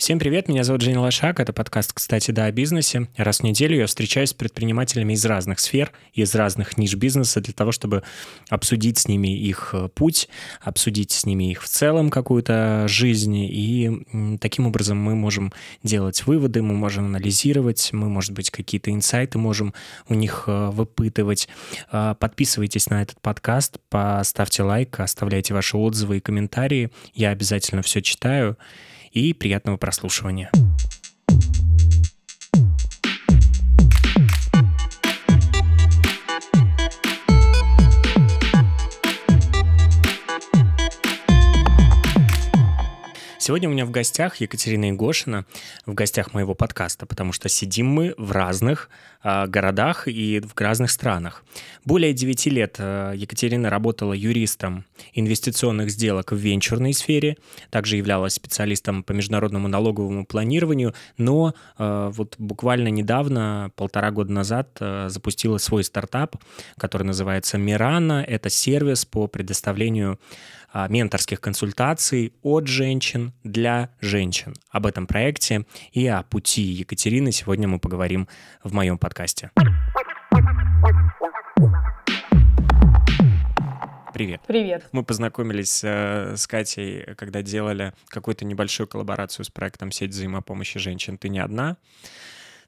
Всем привет, меня зовут Женя Лошак, это подкаст «Кстати, да, о бизнесе». Раз в неделю я встречаюсь с предпринимателями из разных сфер, из разных ниш бизнеса для того, чтобы обсудить с ними их э, путь, обсудить с ними их в целом какую-то жизнь, и таким образом мы можем делать выводы, мы можем анализировать, мы, может быть, какие-то инсайты можем у них э, выпытывать. Э, подписывайтесь на этот подкаст, поставьте лайк, оставляйте ваши отзывы и комментарии, я обязательно все читаю и приятного прослушивания. Сегодня у меня в гостях Екатерина Игошина, в гостях моего подкаста, потому что сидим мы в разных э, городах и в разных странах. Более 9 лет э, Екатерина работала юристом инвестиционных сделок в венчурной сфере, также являлась специалистом по международному налоговому планированию, но э, вот буквально недавно, полтора года назад, э, запустила свой стартап, который называется Мирана. Это сервис по предоставлению менторских консультаций от женщин для женщин. Об этом проекте и о пути Екатерины сегодня мы поговорим в моем подкасте. Привет. Привет. Мы познакомились э, с Катей, когда делали какую-то небольшую коллаборацию с проектом «Сеть взаимопомощи женщин». Ты не одна.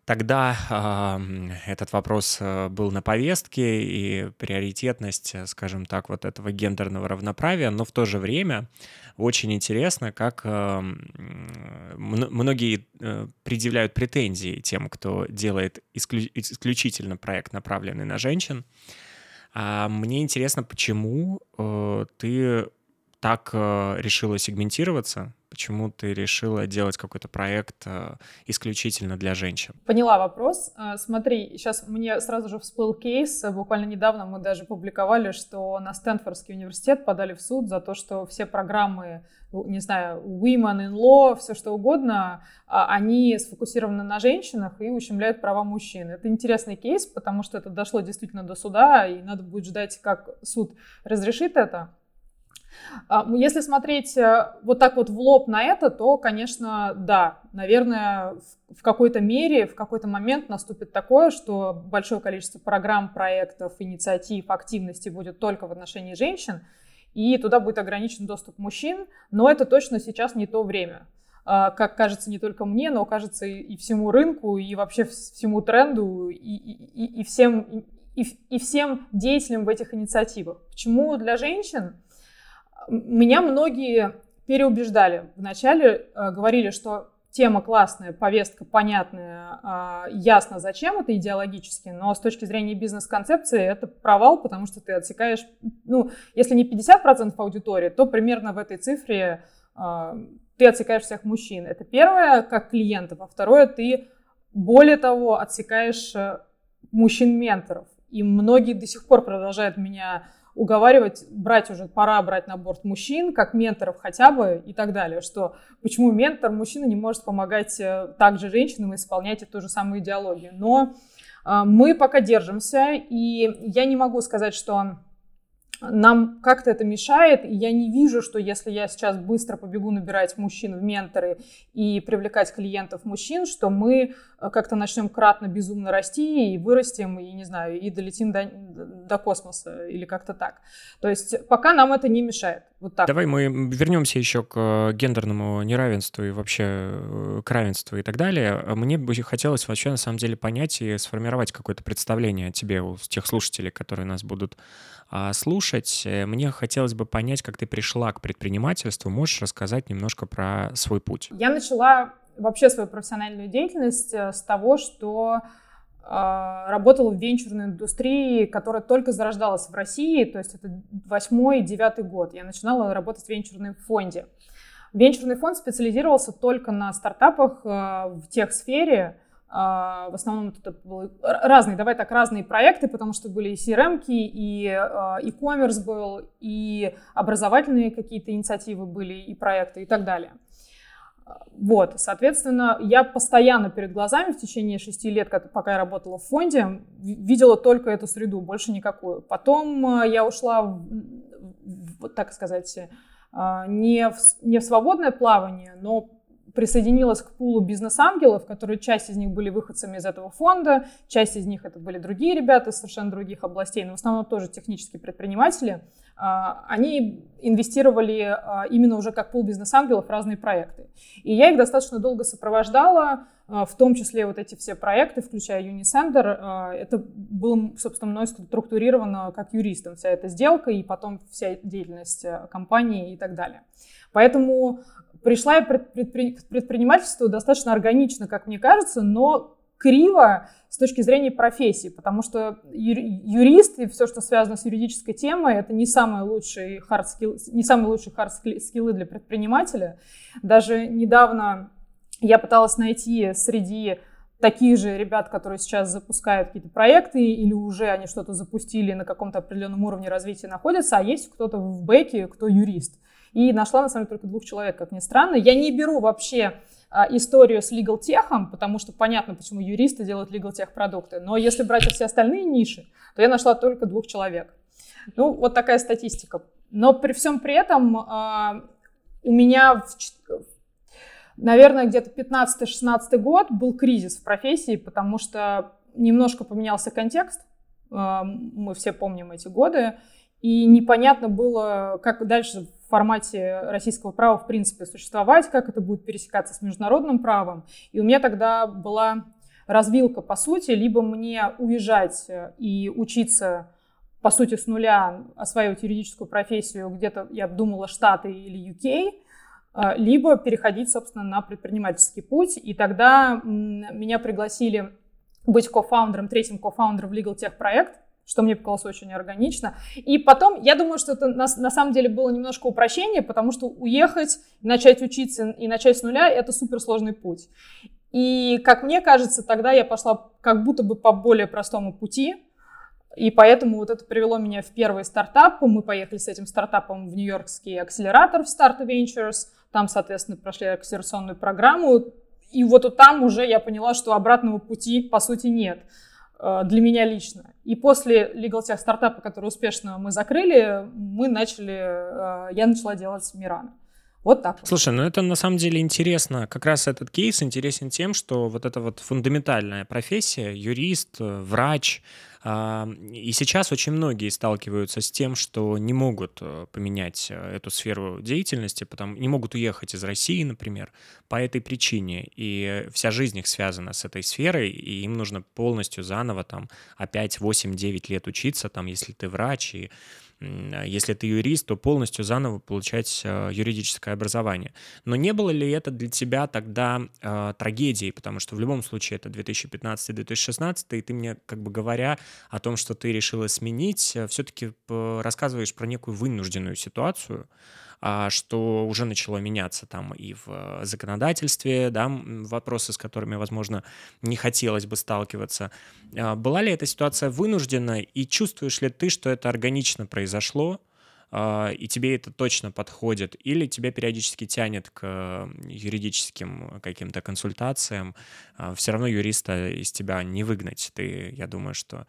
Тогда э, этот вопрос э, был на повестке и приоритетность, э, скажем так, вот этого гендерного равноправия, но в то же время очень интересно, как э, многие предъявляют претензии тем, кто делает исклю- исключительно проект, направленный на женщин. А мне интересно, почему э, ты так э, решила сегментироваться, Почему ты решила делать какой-то проект э, исключительно для женщин? Поняла вопрос. Э, смотри, сейчас мне сразу же всплыл кейс. Буквально недавно мы даже публиковали, что на Стэнфордский университет подали в суд за то, что все программы, не знаю, women in law, все что угодно, а, они сфокусированы на женщинах и ущемляют права мужчин. Это интересный кейс, потому что это дошло действительно до суда, и надо будет ждать, как суд разрешит это. А, если смотреть э, вот так вот в лоб на это, то, конечно, да, наверное, в какой-то мере, в какой-то момент наступит такое, что большое количество программ, проектов, инициатив, активности будет только в отношении женщин, и туда будет ограничен доступ мужчин, но это точно сейчас не то время а, как кажется не только мне, но кажется и всему рынку, и вообще всему тренду, и, и, и, всем, и, и всем деятелям в этих инициативах. Почему для женщин? Меня многие переубеждали. Вначале э, говорили, что тема классная, повестка понятная, э, ясно зачем это идеологически, но с точки зрения бизнес-концепции это провал, потому что ты отсекаешь, ну, если не 50% аудитории, то примерно в этой цифре э, ты отсекаешь всех мужчин. Это первое, как клиентов, а второе, ты более того отсекаешь э, мужчин-менторов. И многие до сих пор продолжают меня уговаривать, брать уже, пора брать на борт мужчин, как менторов хотя бы и так далее, что почему ментор мужчина не может помогать э, также женщинам исполнять эту же самую идеологию. Но э, мы пока держимся, и я не могу сказать, что нам как-то это мешает, и я не вижу, что если я сейчас быстро побегу набирать мужчин в менторы и привлекать клиентов мужчин, что мы э, как-то начнем кратно безумно расти и вырастем, и не знаю, и долетим до, до космоса или как-то так. То есть пока нам это не мешает. Вот так. Давай мы вернемся еще к э, гендерному неравенству и вообще э, к равенству и так далее. Мне бы хотелось вообще на самом деле понять и сформировать какое-то представление о тебе у тех слушателей, которые нас будут а, слушать. Э, мне хотелось бы понять, как ты пришла к предпринимательству. Можешь рассказать немножко про свой путь? Я начала вообще свою профессиональную деятельность с того, что работала в венчурной индустрии, которая только зарождалась в России, то есть это восьмой, девятый год. Я начинала работать в венчурном фонде. Венчурный фонд специализировался только на стартапах в тех сфере, а, в основном это были разные, давай так, разные проекты, потому что были и CRM, и а, e-commerce был, и образовательные какие-то инициативы были, и проекты, и так далее. Вот, соответственно, я постоянно перед глазами в течение шести лет, пока я работала в фонде, видела только эту среду, больше никакую. Потом а, я ушла, так сказать, не в, не в свободное плавание, но присоединилась к пулу бизнес-ангелов, которые часть из них были выходцами из этого фонда, часть из них это были другие ребята из совершенно других областей, но в основном тоже технические предприниматели. А, они инвестировали а, именно уже как пул бизнес-ангелов в разные проекты. И я их достаточно долго сопровождала, а, в том числе вот эти все проекты, включая Unisender. Это было, собственно, мной структурировано как юристом вся эта сделка и потом вся деятельность компании и так далее. Поэтому пришла я к предпринимательству достаточно органично, как мне кажется, но криво с точки зрения профессии, потому что юрист и все, что связано с юридической темой, это не самые лучшие hard skill, не самые лучшие hard скиллы для предпринимателя. Даже недавно я пыталась найти среди таких же ребят, которые сейчас запускают какие-то проекты или уже они что-то запустили на каком-то определенном уровне развития находятся, а есть кто-то в бэке, кто юрист. И нашла, на самом деле, только двух человек, как ни странно. Я не беру вообще а, историю с legal техом, потому что понятно, почему юристы делают legal тех продукты. Но если брать все остальные ниши, то я нашла только двух человек. Ну, вот такая статистика. Но при всем при этом а, у меня, в, наверное, где-то 15-16 год был кризис в профессии, потому что немножко поменялся контекст. А, мы все помним эти годы. И непонятно было, как дальше формате российского права в принципе существовать, как это будет пересекаться с международным правом. И у меня тогда была развилка, по сути, либо мне уезжать и учиться, по сути, с нуля, осваивать юридическую профессию где-то, я думала, Штаты или UK, а, либо переходить, собственно, на предпринимательский путь. И тогда меня пригласили быть кофаундером, третьим кофаундером в Legal Tech проект, что мне показалось очень органично. И потом, я думаю, что это на, на самом деле было немножко упрощение, потому что уехать, начать учиться и начать с нуля – это суперсложный путь. И, как мне кажется, тогда я пошла как будто бы по более простому пути, и поэтому вот это привело меня в первый стартап. Мы поехали с этим стартапом в Нью-Йоркский акселератор в Start Ventures. Там, соответственно, прошли акселерационную программу. И вот там уже я поняла, что обратного пути, по сути, нет. Э, для меня лично. И после Legal стартапа, который успешно мы закрыли, мы начали, э, я начала делать Мирана. Вот так. Слушай, ну это на самом деле интересно. Как раз этот кейс интересен тем, что вот эта вот фундаментальная профессия, юрист, э, врач, и сейчас очень многие сталкиваются с тем, что не могут э, поменять э, эту сферу деятельности, потому не могут уехать из России, например, по этой причине. И вся жизнь их связана с этой сферой, и им нужно полностью заново там опять 8-9 лет учиться, там, если ты врач, и а, если ты юрист, то полностью заново получать а, юридическое образование. Но не было ли это для тебя тогда э, трагедией? Потому что в любом случае это 2015-2016, и ты мне, как бы говоря о том, что ты решила сменить, все-таки рассказываешь про некую вынужденную ситуацию, а, что уже начало меняться там и в законодательстве, да, вопросы, с которыми, возможно, не хотелось бы сталкиваться. А, была ли эта ситуация вынуждена, и чувствуешь ли ты, что это органично произошло, а, и тебе это точно подходит, или тебя периодически тянет к юридическим каким-то консультациям, а, все равно юриста из тебя не выгнать. Ты, я думаю, что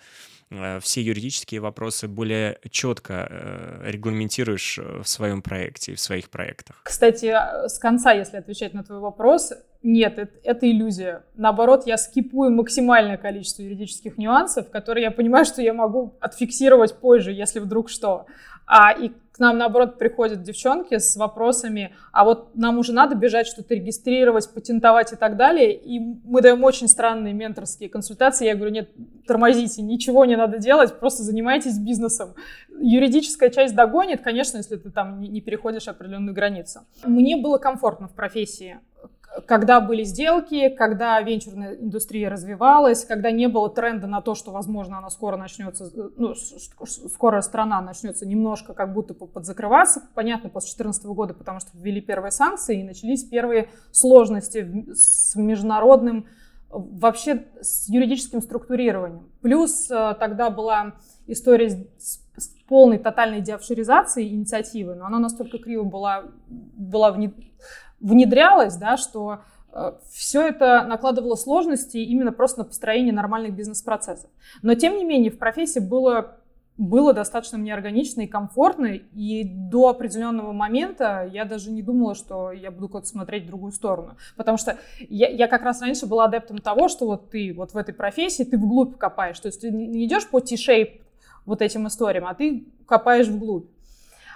э, все юридические вопросы более четко э, регламентируешь в своем проекте и в своих проектах. Кстати, а, с конца, если отвечать на твой вопрос, нет, это, это иллюзия. Наоборот, я скипую максимальное количество юридических нюансов, которые я понимаю, что я могу отфиксировать позже, если вдруг что. А, и к нам, наоборот, приходят девчонки с вопросами, а вот нам уже надо бежать, что-то регистрировать, патентовать и так далее. И мы даем очень странные менторские консультации. Я говорю, нет, тормозите, ничего не надо делать, просто занимайтесь бизнесом. Юридическая часть догонит, конечно, если ты там не переходишь определенную границу. Мне было комфортно в профессии когда были сделки, когда венчурная индустрия развивалась, когда не было тренда на то, что, возможно, она скоро начнется, ну, скоро страна начнется немножко как будто подзакрываться. Понятно, после 2014 года, потому что ввели первые санкции и начались первые сложности с международным, вообще с юридическим структурированием. Плюс э, тогда была история с полной тотальной деофшоризацией инициативы, но она настолько криво была, была внедрялось, да, что э, все это накладывало сложности именно просто на построение нормальных бизнес-процессов. Но, тем не менее, в профессии было было достаточно мне органично и комфортно, и до определенного момента я даже не думала, что я буду куда-то смотреть в другую сторону. Потому что я, я как раз раньше была адептом того, что вот ты вот в этой профессии, ты вглубь копаешь. То есть ты не идешь по T-shape вот этим историям, а ты копаешь вглубь.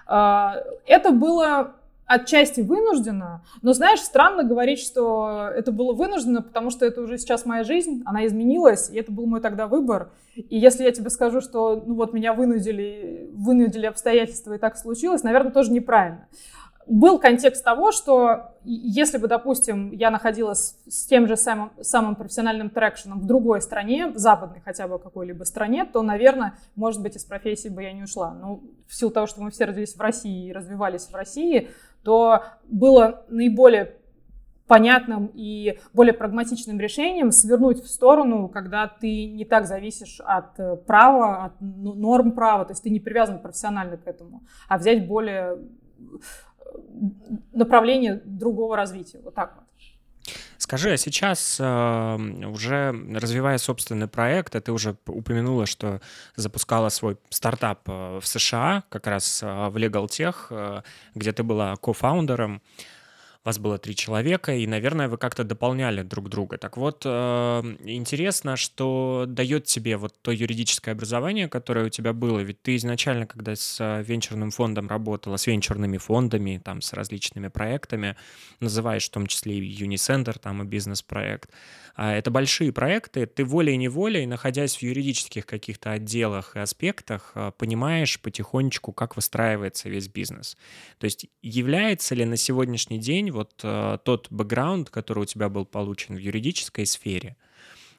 А, это было отчасти вынуждена, но, знаешь, странно говорить, что это было вынуждено, потому что это уже сейчас моя жизнь, она изменилась, и это был мой тогда выбор. И если я тебе скажу, что, ну вот, меня вынудили, вынудили обстоятельства, и так случилось, наверное, тоже неправильно. Был контекст того, что если бы, допустим, я находилась с тем же самым, самым профессиональным трекшеном в другой стране, в западной хотя бы какой-либо стране, то, наверное, может быть, из профессии бы я не ушла. Но в силу того, что мы все родились в России и развивались в России, то было наиболее понятным и более прагматичным решением свернуть в сторону, когда ты не так зависишь от э, права, от норм права, то есть ты не привязан профессионально к этому, а взять более э, направление другого развития. Вот так вот. Скажи, а сейчас э, уже развивая собственный проект, а ты уже упомянула, что запускала свой стартап э, в США, как раз э, в Legal Tech, э, где ты была кофаундером. Э, вас было три человека, и, наверное, вы как-то дополняли друг друга. Так вот, э, интересно, что дает тебе вот то юридическое образование, которое у тебя было. Ведь ты изначально, когда с э, венчурным фондом работала, с венчурными фондами, там, с различными проектами, называешь в том числе и Unicenter, там, и бизнес-проект, а это большие проекты, ты волей-неволей, находясь в юридических каких-то отделах и аспектах, а, понимаешь потихонечку, как выстраивается весь бизнес. То есть является ли на сегодняшний день вот а, тот бэкграунд, который у тебя был получен в юридической сфере,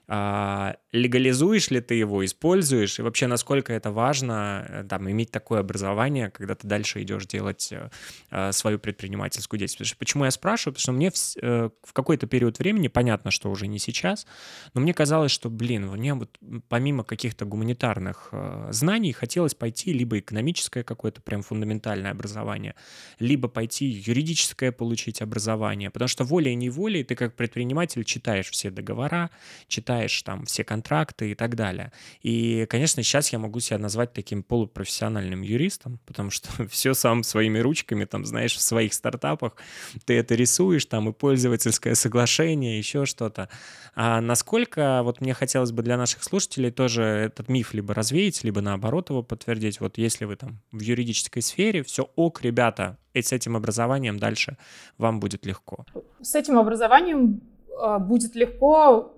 легализуешь ли ты его, используешь, и вообще насколько это важно э, там, иметь такое образование, когда ты дальше идешь делать э, э, свою предпринимательскую деятельность. Почему я спрашиваю? Потому что мне в, в какой-то период времени, понятно, что уже не сейчас, но мне казалось, что, блин, мне вот помимо каких-то гуманитарных знаний хотелось пойти либо экономическое какое-то прям фундаментальное образование, либо пойти юридическое получить образование, потому что волей-неволей ты как предприниматель читаешь все договора, читаешь там все контракты и так далее. И, конечно, сейчас я могу себя назвать таким полупрофессиональным юристом, потому что все сам своими ручками, там, знаешь, в своих стартапах ты это рисуешь, там, и пользовательское соглашение, еще что-то. А насколько, вот мне хотелось бы для наших слушателей тоже этот миф либо развеять, либо наоборот его подтвердить. Вот если вы там в юридической сфере, все ок, ребята, и с этим образованием дальше вам будет легко. С этим образованием а, будет легко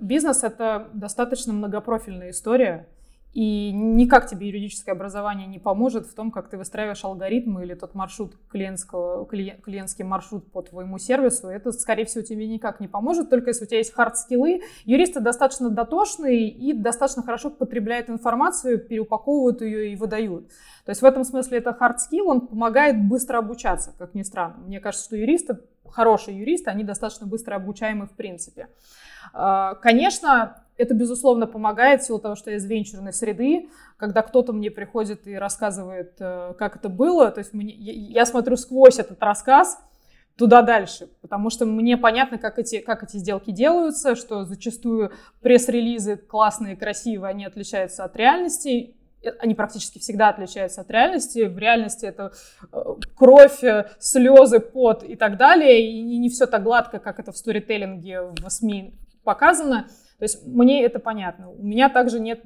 бизнес — это достаточно многопрофильная история, и никак тебе юридическое образование не поможет в том, как ты выстраиваешь алгоритмы или тот маршрут клиентского, клиентский маршрут по твоему сервису. Это, скорее всего, тебе никак не поможет, только если у тебя есть хард-скиллы. Юристы достаточно дотошные и достаточно хорошо потребляют информацию, переупаковывают ее и выдают. То есть в этом смысле это hard skill, он помогает быстро обучаться, как ни странно. Мне кажется, что юристы, хорошие юристы, они достаточно быстро обучаемы в принципе. А, конечно, это, безусловно, помогает в силу того, что я из венчурной среды, когда кто-то мне приходит и рассказывает, э, как это было, то есть мне, я смотрю сквозь этот рассказ, туда дальше, потому что мне понятно, как эти, как эти сделки делаются, что зачастую пресс-релизы классные, красивые, они отличаются от реальности, они практически всегда отличаются от реальности. В реальности это э, кровь, слезы, пот и так далее. И не все так гладко, как это в сторителлинге в СМИ показано. То есть мне это понятно. У меня также нет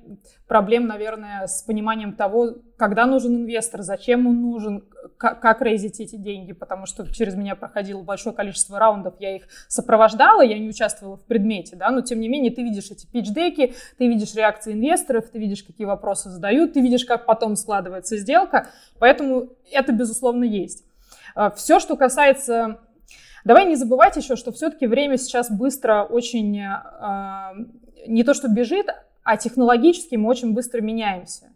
проблем, наверное, с пониманием того, когда нужен инвестор, зачем он нужен, как, как рейзить эти деньги, потому что через меня проходило большое количество раундов, я их сопровождала, я не участвовала в предмете, да, но тем не менее ты видишь эти пич-деки, ты видишь реакции инвесторов, ты видишь, какие вопросы задают, ты видишь, как потом складывается сделка, поэтому это, безусловно, есть. А, Все, что касается Давай не забывать еще, что все-таки время сейчас быстро очень, э, не то что бежит, а технологически мы очень быстро меняемся.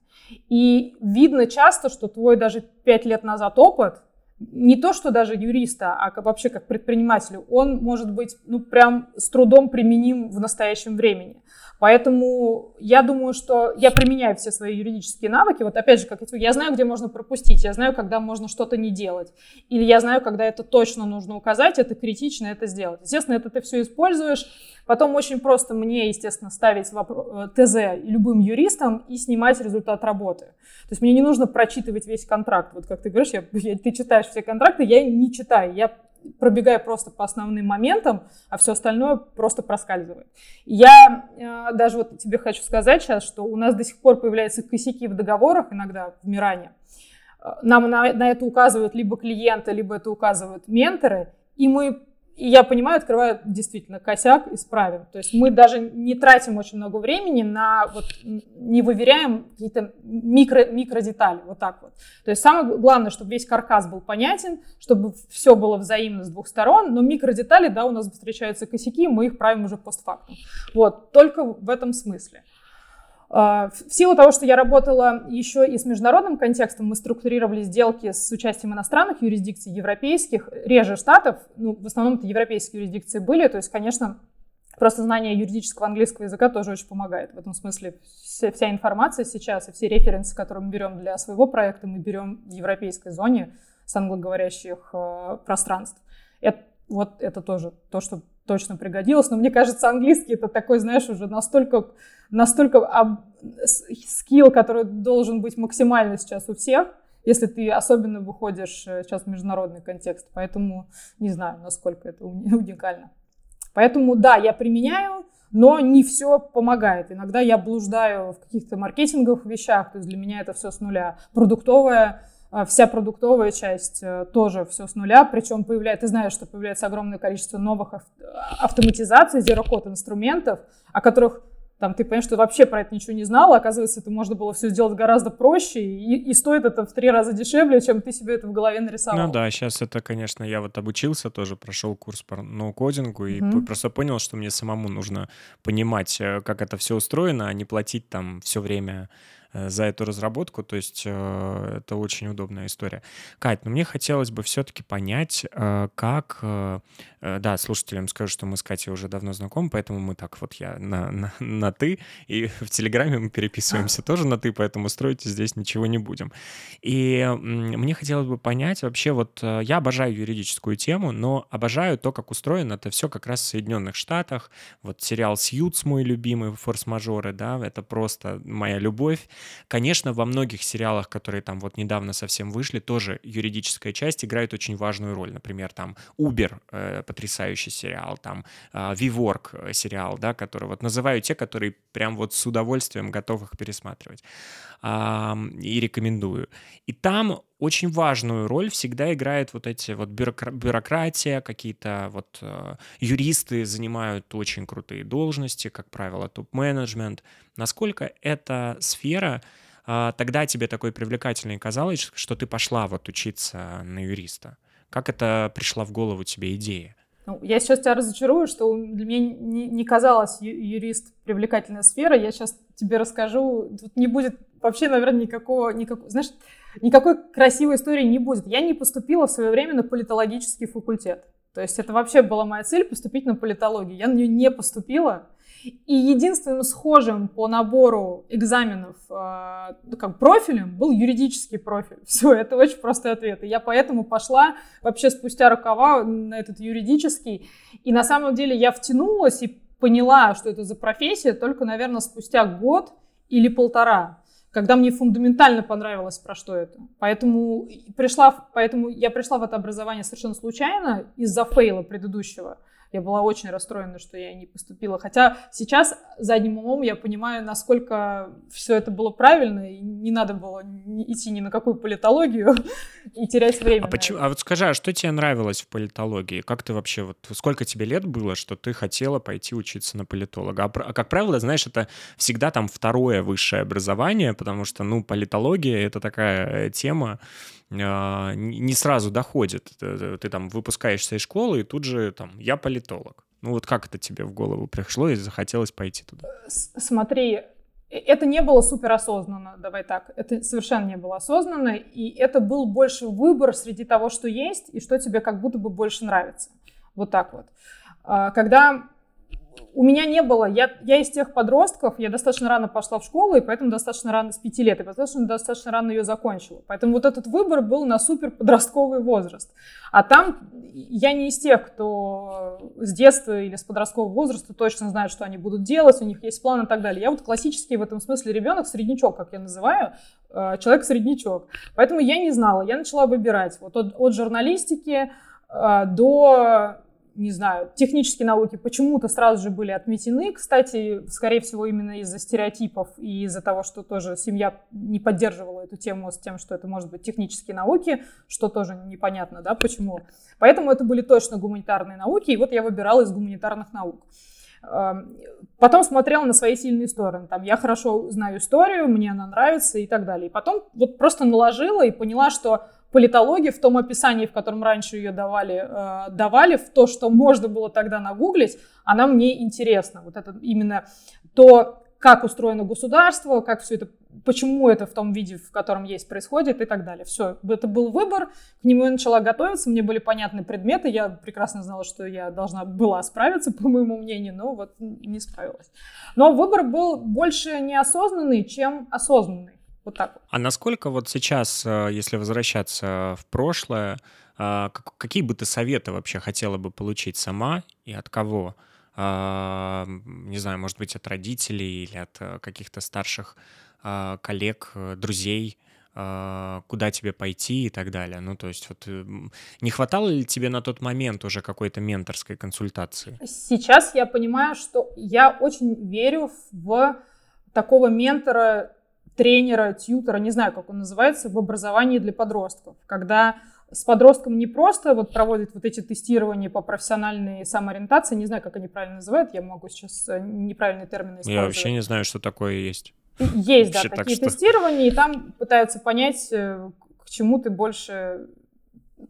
И видно часто, что твой даже пять лет назад опыт не то, что даже юриста, а вообще как предпринимателю, он может быть, ну, прям с трудом применим в настоящем времени. Поэтому я думаю, что я применяю все свои юридические навыки. Вот опять же, как я знаю, где можно пропустить, я знаю, когда можно что-то не делать. Или я знаю, когда это точно нужно указать, это критично это сделать. Естественно, это ты все используешь. Потом очень просто мне, естественно, ставить э, ТЗ любым юристам и снимать результат работы. То есть мне не нужно прочитывать весь контракт. Вот как ты говоришь, я, я, ты читаешь все контракты, я не читаю. Я пробегаю просто по основным моментам, а все остальное просто проскальзывает. Я э, даже вот тебе хочу сказать сейчас, что у нас до сих пор появляются косяки в договорах иногда в Миране. Э, нам на, на это указывают либо клиенты, либо это указывают менторы, и мы и я понимаю, открываю действительно косяк, исправим. То есть мы даже не тратим очень много времени на, вот, не выверяем какие-то микро, микродетали, вот так вот. То есть самое главное, чтобы весь каркас был понятен, чтобы все было взаимно с двух сторон, но микродетали, да, у нас встречаются косяки, мы их правим уже постфактум. Вот, только в этом смысле. А, в силу того, что я работала еще и с международным контекстом, мы структурировали сделки с участием иностранных юрисдикций, европейских, реже штатов, ну, в основном это европейские юрисдикции были, то есть, конечно, просто знание юридического английского языка тоже очень помогает. В этом смысле вся, вся информация сейчас и все референсы, которые мы берем для своего проекта, мы берем в европейской зоне с англоговорящих э, пространств. Это, вот это тоже то, что точно пригодилось. Но мне кажется, английский это такой, знаешь, уже настолько, настолько об... скилл, который должен быть максимально сейчас у всех, если ты особенно выходишь э, сейчас в международный контекст. Поэтому не знаю, насколько это уникально. Поэтому да, я применяю, но не все помогает. Иногда я блуждаю в каких-то маркетинговых вещах, то есть для меня это все с нуля. Продуктовая вся продуктовая часть э, тоже все с нуля, причем появляется, ты знаешь, что появляется огромное количество новых автоматизаций, zero-code инструментов, о которых там ты понимаешь, что вообще про это ничего не знал, оказывается, это можно было все сделать гораздо проще, и, и стоит это в три раза дешевле, чем ты себе это в голове нарисовал. Ну да, сейчас это, конечно, я вот обучился тоже, прошел курс по ноу-кодингу, и mm-hmm. просто понял, что мне самому нужно понимать, э, как это все устроено, а не платить там все время за эту разработку, то есть э, это очень удобная история. Кать, ну мне хотелось бы все-таки понять, э, как... Да, слушателям скажу, что мы с Катей уже давно знакомы, поэтому мы так вот я на, на, на «ты», и в Телеграме мы переписываемся тоже на «ты», поэтому строить здесь ничего не будем. И мне хотелось бы понять вообще, вот я обожаю юридическую тему, но обожаю то, как устроено это все как раз в Соединенных Штатах. Вот сериал «Сьюз» мой любимый, «Форс-мажоры», да, это просто моя любовь. Конечно, во многих сериалах, которые там вот недавно совсем вышли, тоже юридическая часть играет очень важную роль. Например, там Uber, э, потрясающий сериал, там э, WeWork э, сериал, да, который вот называю те, которые прям вот с удовольствием готов их пересматривать и рекомендую. И там очень важную роль всегда играет вот эти вот бюрокра- бюрократия, какие-то вот э, юристы занимают очень крутые должности, как правило, топ-менеджмент. Насколько эта сфера э, тогда тебе такой привлекательной казалась, что ты пошла вот учиться на юриста? Как это пришла в голову тебе идея? Ну, я сейчас тебя разочарую, что для меня не, не казалось юрист привлекательная сфера. Я сейчас тебе расскажу. Тут не будет вообще, наверное, никакого, никакого, знаешь, никакой красивой истории не будет. Я не поступила в свое время на политологический факультет. То есть это вообще была моя цель поступить на политологию. Я на нее не поступила. И единственным схожим по набору экзаменов э, как профилем был юридический профиль. Все, это очень простой ответ. И я поэтому пошла вообще спустя рукава на этот юридический. И на самом деле я втянулась и поняла, что это за профессия только, наверное, спустя год или полтора когда мне фундаментально понравилось, про что это. Поэтому, пришла, поэтому я пришла в это образование совершенно случайно из-за фейла предыдущего. Я была очень расстроена, что я не поступила. Хотя сейчас задним умом я понимаю, насколько все это было правильно, и не надо было идти ни на какую политологию и терять время. А, почему, а вот скажи, а что тебе нравилось в политологии? Как ты вообще, вот сколько тебе лет было, что ты хотела пойти учиться на политолога? А, а как правило, знаешь, это всегда там второе высшее образование, потому что, ну, политология — это такая э, тема, не сразу доходит. Ты там выпускаешься из школы, и тут же там «я политолог». Ну вот как это тебе в голову пришло и захотелось пойти туда? Смотри, это не было суперосознанно, давай так. Это совершенно не было осознанно, и это был больше выбор среди того, что есть, и что тебе как будто бы больше нравится. Вот так вот. А, когда у меня не было, я, я из тех подростков, я достаточно рано пошла в школу, и поэтому достаточно рано с пяти лет, и достаточно, достаточно рано ее закончила. Поэтому вот этот выбор был на супер подростковый возраст. А там я не из тех, кто с детства или с подросткового возраста точно знает, что они будут делать, у них есть план и так далее. Я вот классический в этом смысле ребенок, среднячок, как я называю, э, человек-среднячок. Поэтому я не знала, я начала выбирать вот от, от журналистики э, до не знаю, технические науки почему-то сразу же были отметены. Кстати, скорее всего, именно из-за стереотипов и из-за того, что тоже семья не поддерживала эту тему с тем, что это может быть технические науки, что тоже непонятно, да, почему. Поэтому это были точно гуманитарные науки, и вот я выбирала из гуманитарных наук. Эм, потом смотрела на свои сильные стороны. Там, я хорошо знаю историю, мне она нравится и так далее. И потом вот просто наложила и поняла, что политология в том описании, в котором раньше ее давали, э, давали, в то, что можно было тогда нагуглить, она мне интересна. Вот это именно то, как устроено государство, как все это, почему это в том виде, в котором есть, происходит и так далее. Все, это был выбор, к нему я начала готовиться, мне были понятны предметы, я прекрасно знала, что я должна была справиться, по моему мнению, но вот не справилась. Но выбор был больше неосознанный, чем осознанный. Вот так. А насколько вот сейчас, э, если возвращаться в прошлое, а, какие бы ты советы вообще хотела бы получить сама и от кого? А, не знаю, может быть, от родителей или от э, каких-то старших коллег, э, друзей, куда тебе пойти и так далее. Ну, то есть вот не хватало ли тебе на тот момент уже какой-то менторской консультации? Сейчас я понимаю, что я очень верю в такого ментора тренера, тьютера, не знаю, как он называется, в образовании для подростков, когда с подростком не просто вот проводят вот эти тестирования по профессиональной самоориентации, не знаю, как они правильно называют, я могу сейчас э, неправильные термины использовать. Я вообще не знаю, что такое есть. Есть, да, такие что... тестирования, и там пытаются понять, э, к чему ты больше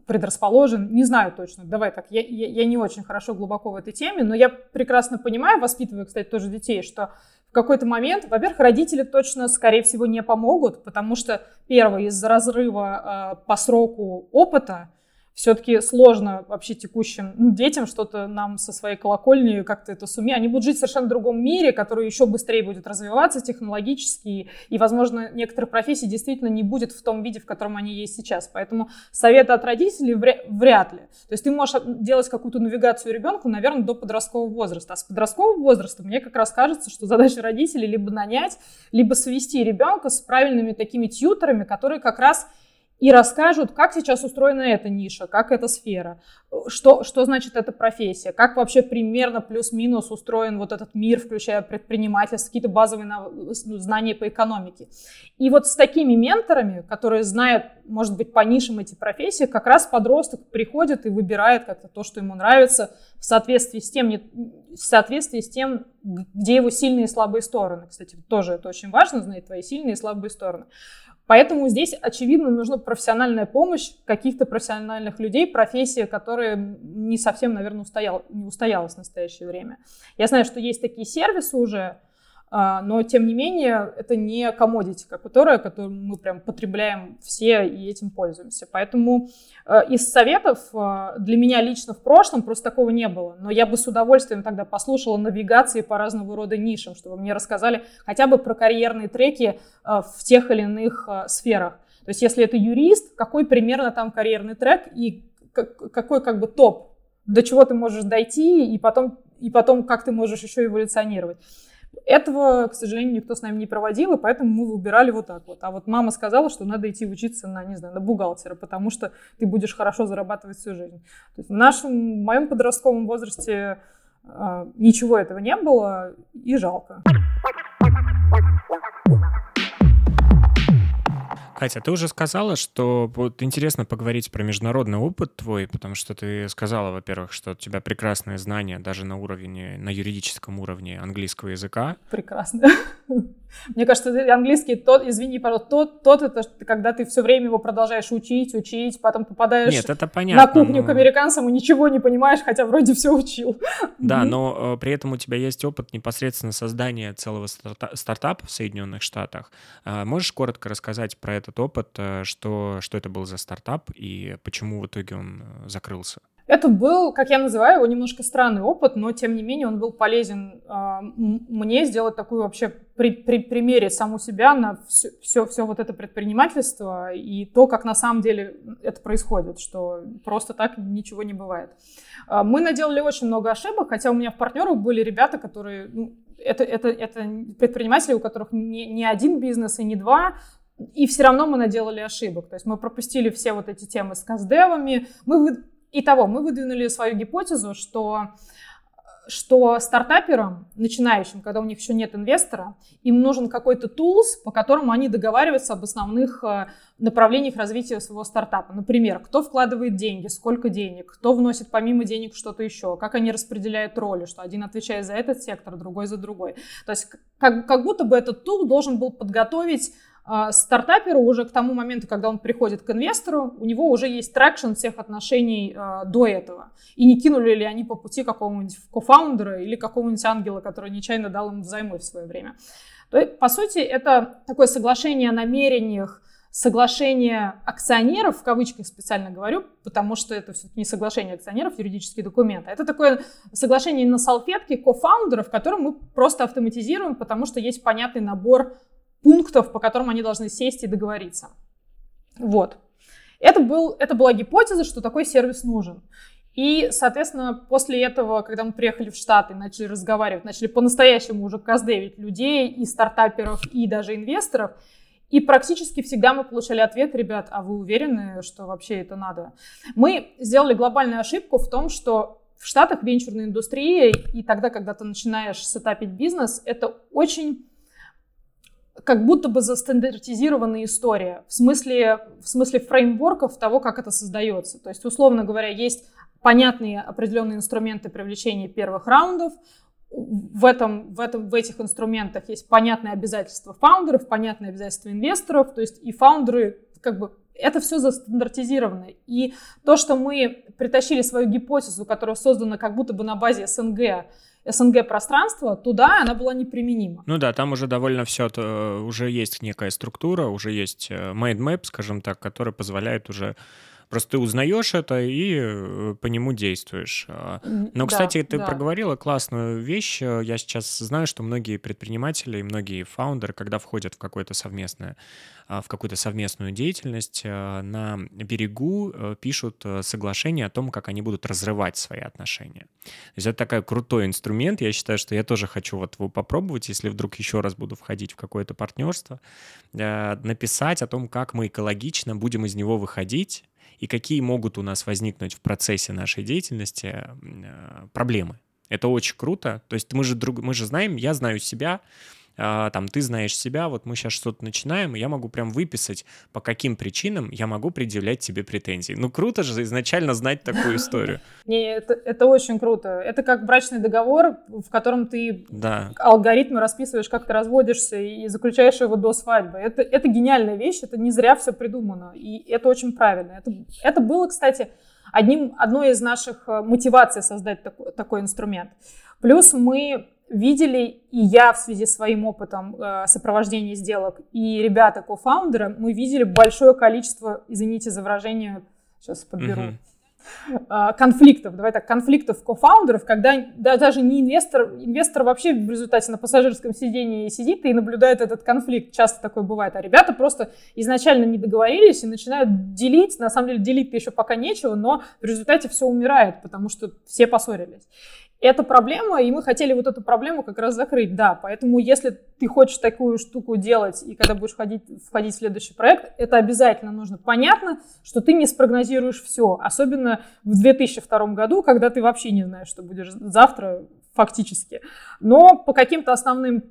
предрасположен, не знаю точно, давай так, я, я, я не очень хорошо глубоко в этой теме, но я прекрасно понимаю, воспитываю, кстати, тоже детей, что какой-то момент, во-первых, родители точно, скорее всего, не помогут, потому что, первое, из-за разрыва э, по сроку опыта, все-таки сложно вообще текущим ну, детям что-то нам со своей колокольни как-то это суметь. Они будут жить в совершенно другом мире, который еще быстрее будет развиваться технологически, и, возможно, некоторых профессий действительно не будет в том виде, в котором они есть сейчас. Поэтому советы от родителей вряд ли. То есть ты можешь делать какую-то навигацию ребенку, наверное, до подросткового возраста. А с подросткового возраста мне как раз кажется, что задача родителей либо нанять, либо свести ребенка с правильными такими тьютерами, которые как раз и расскажут, как сейчас устроена эта ниша, как эта сфера, что, что значит эта профессия, как вообще примерно плюс-минус устроен вот этот мир, включая предпринимательство, какие-то базовые ну, знания по экономике. И вот с такими менторами, которые знают, может быть, по нишам эти профессии, как раз подросток приходит и выбирает как-то то, что ему нравится, в соответствии с тем, в соответствии с тем, где его сильные и слабые стороны. Кстати, тоже это очень важно, знать твои сильные и слабые стороны. Поэтому здесь, очевидно, нужна профессиональная помощь каких-то профессиональных людей, профессия, которая не совсем, наверное, устоял, не устоялась в настоящее время. Я знаю, что есть такие сервисы уже, но тем не менее это не комодити, которая, которую мы прям потребляем все и этим пользуемся. Поэтому э, из советов э, для меня лично в прошлом просто такого не было. Но я бы с удовольствием тогда послушала навигации по разного рода нишам, чтобы мне рассказали хотя бы про карьерные треки э, в тех или иных сферах. То есть если это юрист, какой примерно там карьерный трек и какой как бы топ, до чего ты можешь дойти и потом, и потом как ты можешь еще эволюционировать. Этого, к сожалению, никто с нами не проводил, и поэтому мы выбирали вот так вот. А вот мама сказала, что надо идти учиться на, не знаю, на бухгалтера, потому что ты будешь хорошо зарабатывать всю жизнь. То есть в нашем, в моем подростковом возрасте э, ничего этого не было, и жалко. Катя, ты уже сказала, что вот интересно поговорить про международный опыт твой, потому что ты сказала, во-первых, что у тебя прекрасные знания даже на уровне, на юридическом уровне английского языка. Прекрасно. Мне кажется, английский, тот, извини, пожалуйста, тот, тот это когда ты все время его продолжаешь учить, учить, потом попадаешь Нет, это понятно, на кухню но... к американцам и ничего не понимаешь, хотя вроде все учил. Да, но э, при этом у тебя есть опыт непосредственно создания целого старта стартапа в Соединенных Штатах. Э, можешь коротко рассказать про этот опыт, э, что, что это был за стартап и почему в итоге он э, закрылся? Это был, как я называю его, немножко странный опыт, но тем не менее он был полезен э, мне сделать такую вообще при, при примере саму себя на все, все, все вот это предпринимательство и то, как на самом деле это происходит, что просто так ничего не бывает. Э, мы наделали очень много ошибок, хотя у меня в партнерах были ребята, которые, ну, это, это, это предприниматели, у которых не, не один бизнес и не два, и все равно мы наделали ошибок. То есть мы пропустили все вот эти темы с каздевами. Мы Итого, мы выдвинули свою гипотезу, что что стартаперам, начинающим, когда у них еще нет инвестора, им нужен какой-то тулс, по которому они договариваются об основных э, направлениях развития своего стартапа. Например, кто вкладывает деньги, сколько денег, кто вносит помимо денег что-то еще, как они распределяют роли, что один отвечает за этот сектор, другой за другой. То есть как, как будто бы этот tool должен был подготовить стартаперу уже к тому моменту, когда он приходит к инвестору, у него уже есть traction всех отношений э, до этого. И не кинули ли они по пути какого-нибудь co-founder а или какого-нибудь ангела, который нечаянно дал им взаймы в свое время. То есть, по сути, это такое соглашение о намерениях, соглашение акционеров, в кавычках специально говорю, потому что это все-таки не соглашение акционеров, юридический документ. Это такое соглашение на салфетке кофаундеров, которое мы просто автоматизируем, потому что есть понятный набор пунктов, по которым они должны сесть и договориться. Вот. Это, был, это была гипотеза, что такой сервис нужен. И, соответственно, после этого, когда мы приехали в Штаты, начали разговаривать, начали по-настоящему уже каздевить людей и стартаперов, и даже инвесторов, и практически всегда мы получали ответ, ребят, а вы уверены, что вообще это надо? Мы сделали глобальную ошибку в том, что в Штатах венчурная индустрия, и тогда, когда ты начинаешь сетапить бизнес, это очень как будто бы застандартизированная история в смысле, в смысле фреймворков того, как это создается. То есть, условно говоря, есть понятные определенные инструменты привлечения первых раундов, в, этом, в, этом, в этих инструментах есть понятные обязательства фаундеров, понятные обязательства инвесторов, то есть и фаундеры, как бы, это все застандартизировано. И то, что мы притащили свою гипотезу, которая создана как будто бы на базе СНГ, СНГ пространство, туда она была неприменима. Ну да, там уже довольно все, э, уже есть некая структура, уже есть э, mind map, скажем так, который позволяет уже Просто ты узнаешь это и э, по нему действуешь. А, но, кстати, да, ты да. проговорила классную вещь. Я сейчас знаю, что многие предприниматели и многие фаундеры, когда входят в какое-то совместное а, в какую-то совместную деятельность, а, на берегу э, пишут э, соглашение о том, как они будут разрывать свои отношения. То есть это такой крутой инструмент. Я считаю, что я тоже хочу вот его попробовать, если вдруг еще раз буду входить в какое-то партнерство, написать о том, как мы экологично будем из него выходить, и какие могут у нас возникнуть в процессе нашей деятельности э, проблемы. Это очень круто. То есть мы же, друг, мы же знаем, я знаю себя, а, там, ты знаешь себя, вот мы сейчас что-то начинаем, и я могу прям выписать, по каким причинам я могу предъявлять тебе претензии. Ну, круто же изначально знать такую историю. Не, это, это очень круто. Это как брачный договор, в котором ты да. алгоритмы расписываешь, как ты разводишься, и заключаешь его до свадьбы. Это, это гениальная вещь, это не зря все придумано, и это очень правильно. Это, это было, кстати, одним, одной из наших э, мотиваций создать такой, такой инструмент. Плюс мы видели, и я в связи с своим опытом э, сопровождения сделок, и ребята кофаундеры, мы видели большое количество, извините за выражение, сейчас подберу, uh-huh конфликтов, давай так, конфликтов кофаундеров, когда да, даже не инвестор, инвестор вообще в результате на пассажирском сидении сидит и наблюдает этот конфликт, часто такое бывает, а ребята просто изначально не договорились и начинают делить, на самом деле делить-то еще пока нечего, но в результате все умирает, потому что все поссорились это проблема, и мы хотели вот эту проблему как раз закрыть, да. Поэтому если ты хочешь такую штуку делать, и когда будешь входить, входить в следующий проект, это обязательно нужно. Понятно, что ты не спрогнозируешь все, особенно в 2002 году, когда ты вообще не знаешь, что будешь завтра фактически. Но по каким-то основным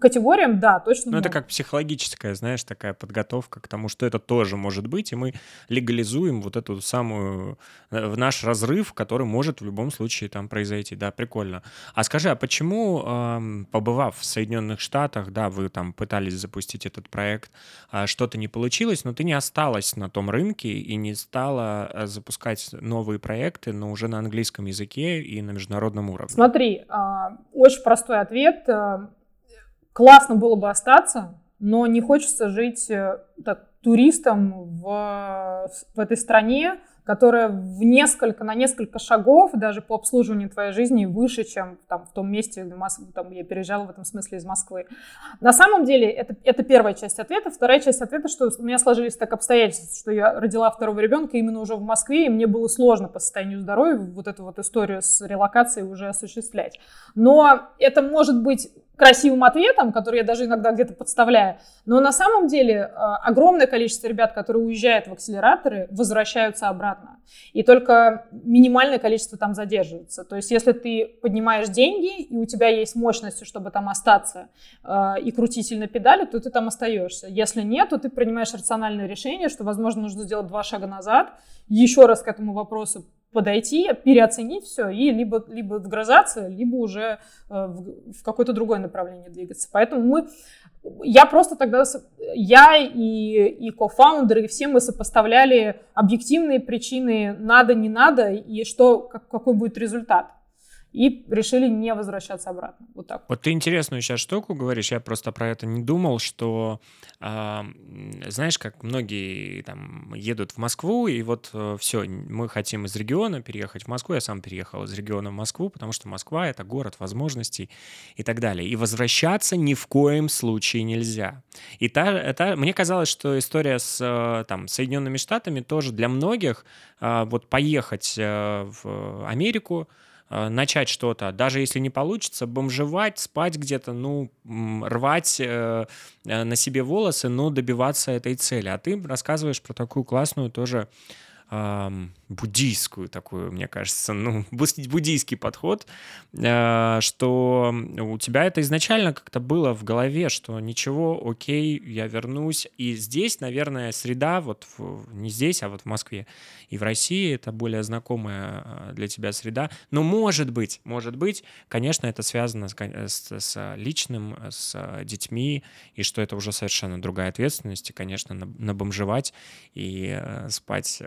категориям, да, точно. Ну, это как психологическая, знаешь, такая подготовка к тому, что это тоже может быть, и мы легализуем вот эту самую э, в наш разрыв, который может в любом случае там произойти. Да, прикольно. А скажи, а почему, побывав в Соединенных Штатах, да, вы там пытались запустить этот проект, а что-то не получилось, но ты не осталась на том рынке и не стала э, запускать новые проекты, но уже на английском языке и на международном уровне? Смотри, а, очень простой ответ э, классно было бы остаться, но не хочется жить э, так, туристом в, в этой стране, которая в несколько, на несколько шагов даже по обслуживанию твоей жизни выше, чем там, в том месте, там, я переезжала в этом смысле из Москвы. На самом деле, это, это первая часть ответа. Вторая часть ответа, что у меня сложились так обстоятельства, что я родила второго ребенка именно уже в Москве, и мне было сложно по состоянию здоровья вот эту вот историю с релокацией уже осуществлять. Но это может быть красивым ответом, который я даже иногда где-то подставляю. Но на самом деле э, огромное количество ребят, которые уезжают в акселераторы, возвращаются обратно. И только минимальное количество там задерживается. То есть если ты поднимаешь деньги, и у тебя есть мощность, чтобы там остаться э, и крутить сильно педали, то ты там остаешься. Если нет, то ты принимаешь рациональное решение, что, возможно, нужно сделать два шага назад, еще раз к этому вопросу подойти, переоценить все и либо, либо вгрызаться, либо уже э, в, в какое-то другое направление двигаться. Поэтому мы, я просто тогда, я и, и кофаундеры, и все мы сопоставляли объективные причины надо, не надо, и что, как, какой будет результат и решили не возвращаться обратно. Вот так. Вот ты интересную сейчас штуку говоришь, я просто про это не думал, что, э, знаешь, как многие там едут в Москву, и вот э, все, мы хотим из региона переехать в Москву, я сам переехал из региона в Москву, потому что Москва — это город возможностей и так далее. И возвращаться ни в коем случае нельзя. И та, это, мне казалось, что история с э, там, Соединенными Штатами тоже для многих, э, вот поехать э, в Америку, начать что-то, даже если не получится, бомжевать, спать где-то, ну, рвать э, э, на себе волосы, но добиваться этой цели. А ты рассказываешь про такую классную тоже буддийскую такую, мне кажется, ну, буддийский подход, э, что у тебя это изначально как-то было в голове, что ничего, окей, я вернусь. И здесь, наверное, среда, вот в, не здесь, а вот в Москве и в России это более знакомая э, для тебя среда. Но может быть, может быть, конечно, это связано с, с, с личным, с детьми, и что это уже совершенно другая ответственность, и, конечно, набомжевать и э, спать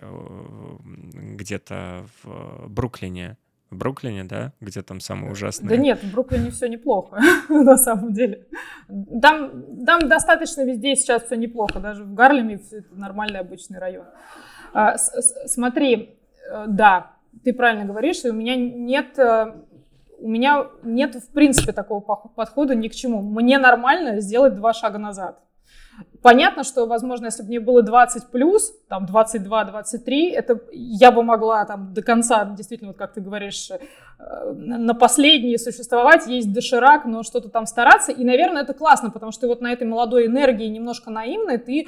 где-то в Бруклине. В Бруклине, да? Где там самое ужасное? Да нет, в Бруклине все неплохо, на самом деле. Там, там достаточно везде сейчас все неплохо. Даже в Гарлеме это нормальный обычный район. А, смотри, э, да, ты правильно говоришь, и у меня нет э, у меня нет в принципе такого подхода ни к чему. Мне нормально сделать два шага назад. Понятно, что, возможно, если бы мне было 20 плюс, там 22-23, это я бы могла там до конца, действительно, вот как ты говоришь, э, на последние существовать, есть доширак, но что-то там стараться. И, наверное, это классно, потому что вот на этой молодой энергии, немножко наивной, ты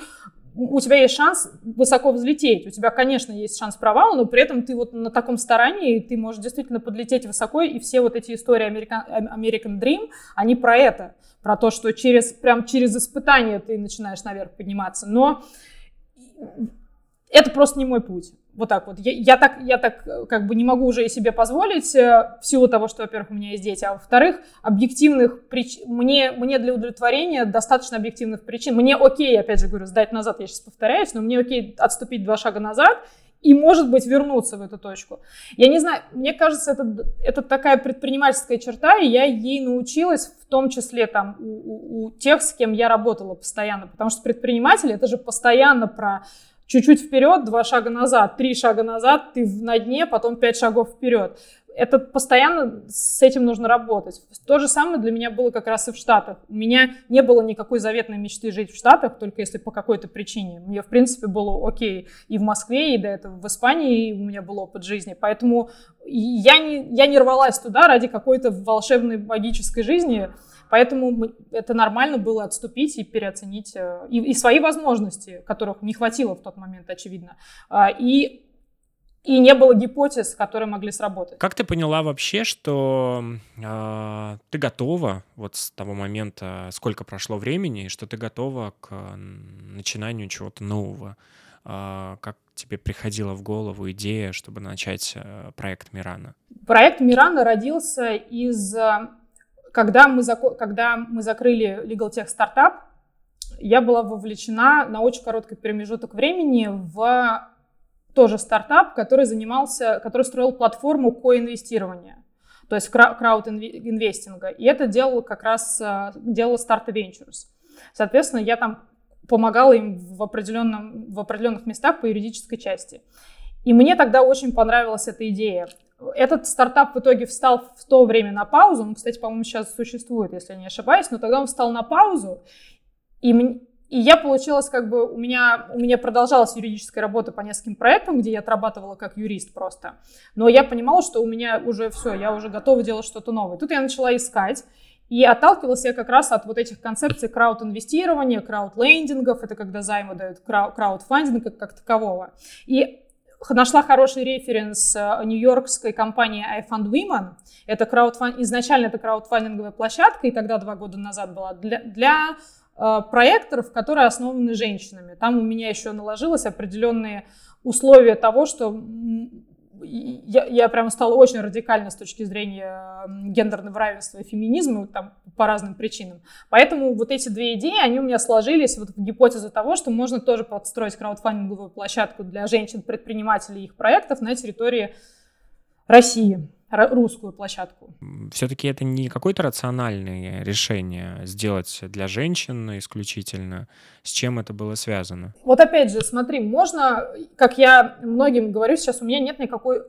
у тебя есть шанс высоко взлететь. У тебя, конечно, есть шанс провала, но при этом ты вот на таком старании, ты можешь действительно подлететь высоко, и все вот эти истории American, American Dream, они про это, про то, что через, прям через испытания ты начинаешь наверх подниматься. Но это просто не мой путь. Вот так вот. Я, я, так, я так как бы не могу уже себе позволить э, в силу того, что, во-первых, у меня есть дети, а во-вторых, объективных причин, мне, мне для удовлетворения достаточно объективных причин. Мне окей, опять же говорю, сдать назад, я сейчас повторяюсь, но мне окей отступить два шага назад и, может быть, вернуться в эту точку. Я не знаю, мне кажется, это, это такая предпринимательская черта, и я ей научилась в том числе там у, у, у тех, с кем я работала постоянно, потому что предприниматели, это же постоянно про чуть-чуть вперед, два шага назад, три шага назад, ты на дне, потом пять шагов вперед. Это постоянно с этим нужно работать. То же самое для меня было как раз и в Штатах. У меня не было никакой заветной мечты жить в Штатах, только если по какой-то причине. Мне, в принципе, было окей и в Москве, и до этого в Испании у меня был опыт жизни. Поэтому я не, я не рвалась туда ради какой-то волшебной магической жизни. Поэтому это нормально было отступить и переоценить э, и, и свои возможности, которых не хватило в тот момент, очевидно. А, и и не было гипотез, которые могли сработать. Как ты поняла вообще, что э, ты готова вот с того момента, сколько прошло времени, что ты готова к начинанию чего-то нового? Э, как тебе приходила в голову идея, чтобы начать э, проект Мирана? Проект Мирана родился из... Когда мы, когда мы закрыли Legal Tech стартап, я была вовлечена на очень короткий промежуток времени в тоже стартап, который занимался, который строил платформу коинвестирования, то есть крауд-инвестинга. И это делал как раз, э, делала Startup Ventures. Соответственно, я там помогала им в, определенном, в определенных местах по юридической части. И мне тогда очень понравилась эта идея. Этот стартап в итоге встал в то время на паузу. Он, кстати, по-моему, сейчас существует, если я не ошибаюсь. Но тогда он встал на паузу. И, и я получилась как бы, у меня, у меня продолжалась юридическая работа по нескольким проектам, где я отрабатывала как юрист просто. Но я понимала, что у меня уже все, я уже готова делать что-то новое. Тут я начала искать. И отталкивалась я как раз от вот этих концепций крауд-инвестирования, крауд-лендингов, это когда займы дают краудфандинг как, как такового. И нашла хороший референс э, нью-йоркской компании iFund Women. Это краудфанд... Изначально это краудфандинговая площадка, и тогда два года назад была для, для Э, проекторов, которые основаны женщинами. Там у меня еще наложилось определенные условия того, что я, я прямо стала очень радикальна с точки зрения гендерного равенства и феминизма там, по разным причинам. Поэтому вот эти две идеи, они у меня сложились вот в гипотезу того, что можно тоже подстроить краудфандинговую площадку для женщин-предпринимателей их проектов на территории России русскую площадку. Все-таки это не какое-то рациональное решение сделать для женщин исключительно. С чем это было связано? Вот опять же, смотри, можно, как я многим говорю сейчас, у меня нет никакой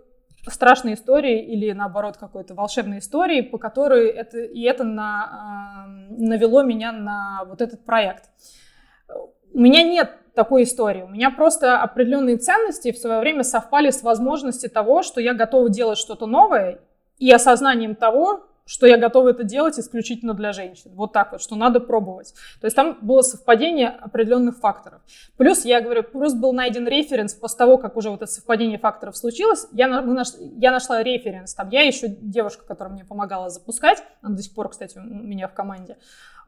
страшной истории или наоборот какой-то волшебной истории, по которой это и это на, навело меня на вот этот проект. У меня нет такой истории. У меня просто определенные ценности в свое время совпали с возможностью того, что я готова делать что-то новое и осознанием того, что я готова это делать исключительно для женщин. Вот так вот, что надо пробовать. То есть там было совпадение определенных факторов. Плюс, я говорю, плюс был найден референс после того, как уже вот это совпадение факторов случилось. Я, наш, я нашла референс. Там я еще девушка, которая мне помогала запускать, она до сих пор, кстати, у меня в команде.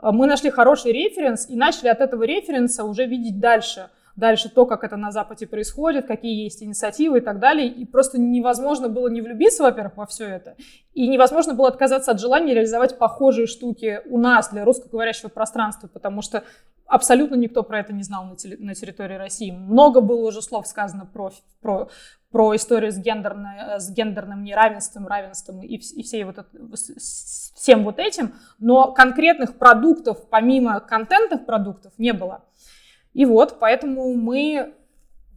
Мы нашли хороший референс и начали от этого референса уже видеть дальше – дальше то, как это на Западе происходит, какие есть инициативы и так далее. И просто невозможно было не влюбиться, во-первых, во все это, и невозможно было отказаться от желания реализовать похожие штуки у нас для русскоговорящего пространства, потому что абсолютно никто про это не знал на, теле, на территории России. Много было уже слов сказано про, про, про историю с, гендерной, с гендерным неравенством, равенством и, и всей вот это, всем вот этим, но конкретных продуктов, помимо контентных продуктов, не было. И вот, поэтому мы,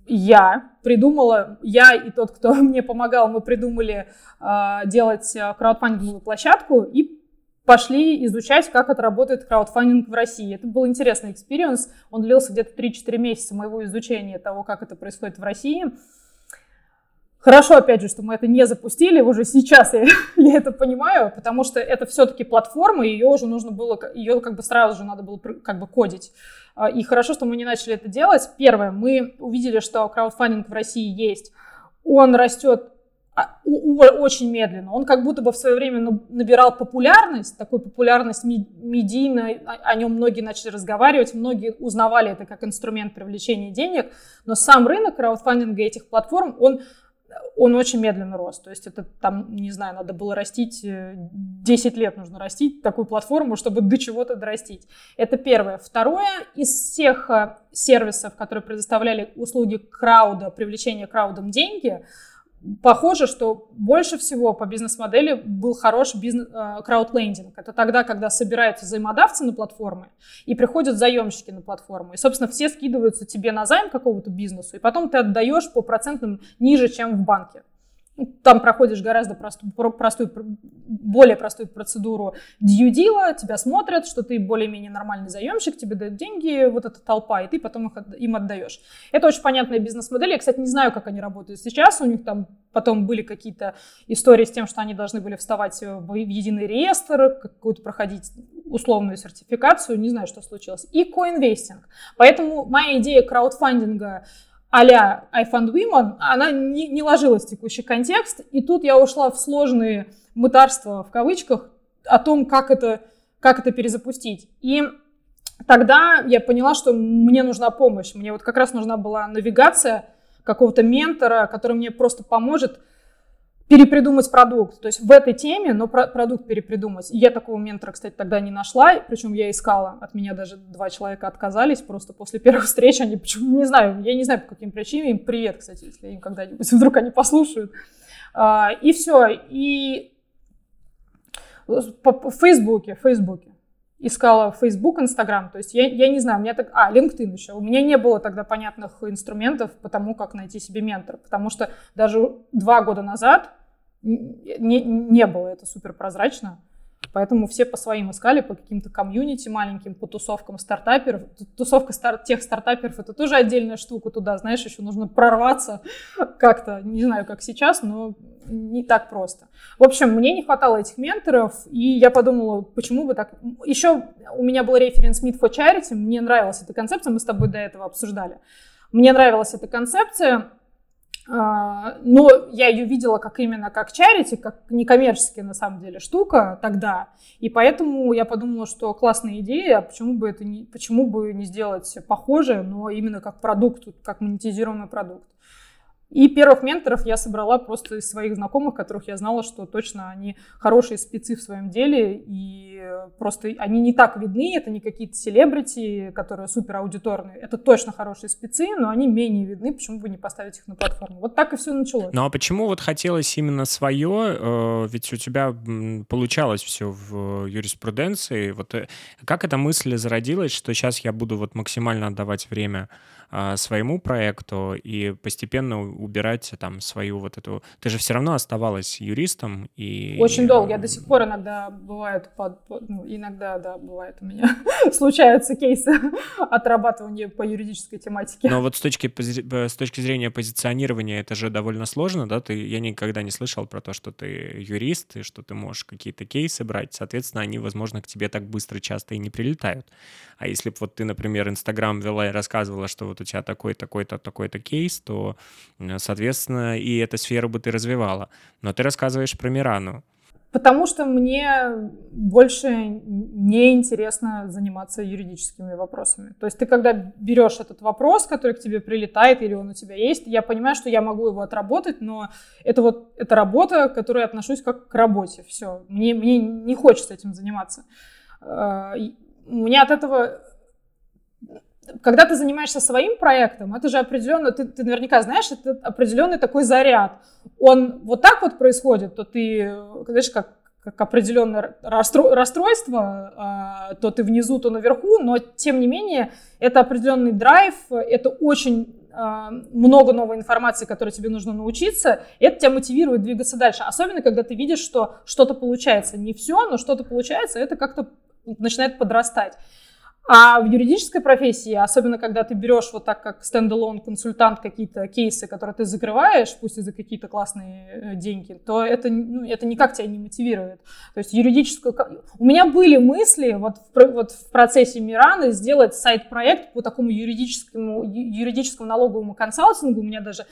я придумала, я и тот, кто мне помогал, мы придумали э, делать э, краудфандинговую площадку и пошли изучать, как это работает краудфандинг в России. Это был интересный experience, он длился где-то 3-4 месяца моего изучения того, как это происходит в России. Хорошо, опять же, что мы это не запустили, уже сейчас я, я это понимаю, потому что это все-таки платформа, и ее уже нужно было, ее как бы сразу же надо было как бы кодить. А, и хорошо, что мы не начали это делать. Первое, мы увидели, что краудфандинг в России есть. Он растет очень медленно. Он как будто бы в свое время набирал популярность, такую популярность медийную, о нем многие начали разговаривать, многие узнавали это как инструмент привлечения денег, но сам рынок краудфандинга этих платформ, он он очень медленно рос. То есть это там, не знаю, надо было растить, 10 э, лет нужно растить такую платформу, чтобы до чего-то дорастить. Это первое. Второе, из всех э, сервисов, которые предоставляли услуги крауда, привлечения краудом деньги, похоже, что больше всего по бизнес-модели был хорош бизнес, э, краудлендинг. Это тогда, когда собираются взаимодавцы на платформы и приходят заемщики на платформу. И, собственно, все скидываются тебе на займ какого-то бизнесу, и потом ты отдаешь по процентам ниже, чем в банке там проходишь гораздо простую, простую, более простую процедуру дьюдила, тебя смотрят, что ты более-менее нормальный заемщик, тебе дают деньги, вот эта толпа, и ты потом их, им отдаешь. Это очень понятная бизнес-модель. Я, кстати, не знаю, как они работают сейчас. У них там потом были какие-то истории с тем, что они должны были вставать в единый реестр, какую-то проходить условную сертификацию, не знаю, что случилось. И коинвестинг. Поэтому моя идея краудфандинга а-ля I found women, она не, не ложилась в текущий контекст, и тут я ушла в сложные мытарства, в кавычках, о том, как это, как это перезапустить. И тогда я поняла, что мне нужна помощь. Мне вот как раз нужна была навигация какого-то ментора, который мне просто поможет перепридумать продукт. То есть в этой теме, но про продукт перепридумать. Я такого ментора, кстати, тогда не нашла, причем я искала. От меня даже два человека отказались просто после первой встречи. Они почему не знаю, я не знаю по каким причинам. Им привет, кстати, если им когда-нибудь вдруг они послушают. А, и все. И в Фейсбуке, в Фейсбуке искала Facebook, Instagram, то есть я, я не знаю, у меня так, а, LinkedIn еще, у меня не было тогда понятных инструментов по тому, как найти себе ментора, потому что даже два года назад не, не было это супер прозрачно, Поэтому все по своим искали, по каким-то комьюнити маленьким, по тусовкам стартаперов. Тусовка стар- тех стартаперов — это тоже отдельная штука. Туда, знаешь, еще нужно прорваться как-то. Не знаю, как сейчас, но не так просто. В общем, мне не хватало этих менторов, и я подумала, почему бы так... Еще у меня был референс Meet for Charity, мне нравилась эта концепция, мы с тобой до этого обсуждали. Мне нравилась эта концепция, но я ее видела как именно как чарити, как некоммерческая на самом деле штука тогда. И поэтому я подумала, что классная идея, а почему бы это не, почему бы не сделать похоже, но именно как продукт, как монетизируемый продукт. И первых менторов я собрала просто из своих знакомых, которых я знала, что точно они хорошие спецы в своем деле, и просто они не так видны, это не какие-то селебрити, которые супер аудиторные, это точно хорошие спецы, но они менее видны, почему бы не поставить их на платформу. Вот так и все началось. Ну а почему вот хотелось именно свое, э, ведь у тебя получалось все в юриспруденции, вот э, как эта мысль зародилась, что сейчас я буду вот максимально отдавать время своему проекту и постепенно убирать там свою вот эту... Ты же все равно оставалась юристом и... Очень долго. Я до сих пор иногда бывает, под, ну, иногда, да, бывает у меня случаются кейсы отрабатывания по юридической тематике. Но вот с точки, с точки зрения позиционирования это же довольно сложно, да? Ты, я никогда не слышал про то, что ты юрист и что ты можешь какие-то кейсы брать. Соответственно, они, возможно, к тебе так быстро часто и не прилетают. А если бы вот ты, например, Инстаграм вела и рассказывала, что вот у тебя такой, такой-то, такой-то кейс, то, соответственно, и эту сферу бы ты развивала. Но ты рассказываешь про Мирану. Потому что мне больше не интересно заниматься юридическими вопросами. То есть ты когда берешь этот вопрос, который к тебе прилетает, или он у тебя есть, я понимаю, что я могу его отработать, но это вот это работа, к которой я отношусь как к работе. Все, мне, мне не хочется этим заниматься. А, у меня от этого когда ты занимаешься своим проектом, это же определенно, ты, ты наверняка знаешь, это определенный такой заряд. Он вот так вот происходит, то ты, знаешь, как, как определенное расстройство, а, то ты внизу, то наверху, но тем не менее это определенный драйв, это очень а, много новой информации, которой тебе нужно научиться, это тебя мотивирует двигаться дальше. Особенно, когда ты видишь, что что-то получается. Не все, но что-то получается, это как-то начинает подрастать. А в юридической профессии, особенно когда ты берешь вот так как стендалон консультант какие-то кейсы, которые ты закрываешь, пусть и за какие-то классные э, деньги, то это, ну, это никак тебя не мотивирует. То есть юридическую... У меня были мысли вот в, вот в процессе Мираны сделать сайт-проект по такому юридическому, юридическому налоговому консалтингу. У меня даже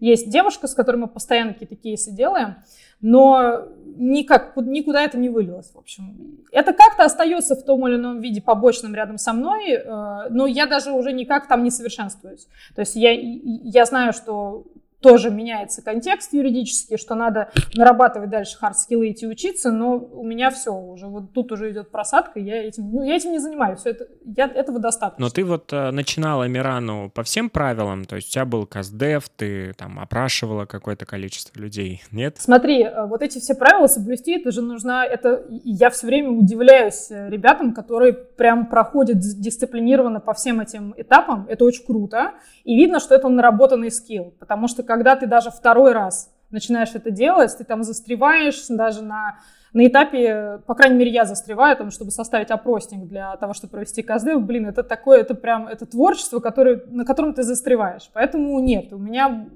есть девушка, с которой мы постоянно какие-то кейсы делаем но никак, никуда это не вылилось, в общем. Это как-то остается в том или ином виде побочным рядом со мной, э, но я даже уже никак там не совершенствуюсь. То есть я, я знаю, что тоже меняется контекст юридический, что надо нарабатывать дальше hard skill ы идти учиться, но у меня все уже, вот тут уже идет просадка, я этим, ну, я этим не занимаюсь, все это, я, этого достаточно. Но ты вот э, начинала Мирану по всем правилам, то есть у тебя был custdev, ты там опрашивала какое-то количество людей, нет? Смотри, э, вот эти все правила соблюсти, это же нужно, это, я все время удивляюсь э, ребятам, которые прям проходят дисциплинированно по всем этим этапам, это очень круто, и видно, что это наработанный скилл, потому что когда ты даже второй раз начинаешь это делать, ты там застреваешь даже на, на этапе, по крайней мере, я застреваю, там, чтобы составить опросник для того, чтобы провести КСД, блин, это такое, это прям, это творчество, которое, на котором ты застреваешь. Поэтому нет, у меня,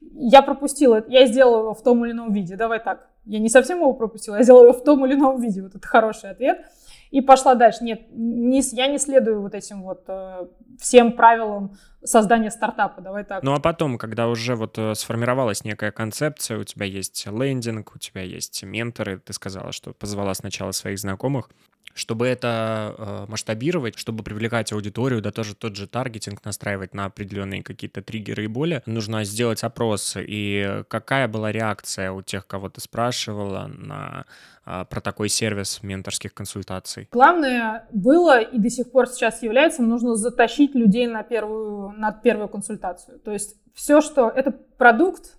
я пропустила, я сделала его в том или ином виде, давай так, я не совсем его пропустила, я сделала его в том или ином виде. Вот это хороший ответ. И пошла дальше. Нет, не, я не следую вот этим вот э, всем правилам создания стартапа, давай так. Ну а потом, когда уже вот э, сформировалась некая концепция, у тебя есть лендинг, у тебя есть менторы, ты сказала, что позвала сначала своих знакомых, чтобы это э, масштабировать, чтобы привлекать аудиторию, да тоже тот же таргетинг настраивать на определенные какие-то триггеры и боли, нужно сделать опрос. И какая была реакция у тех, кого ты спрашивала на э, про такой сервис менторских консультаций? Главное было и до сих пор сейчас является, нужно затащить людей на первую, на первую консультацию. То есть все, что это продукт,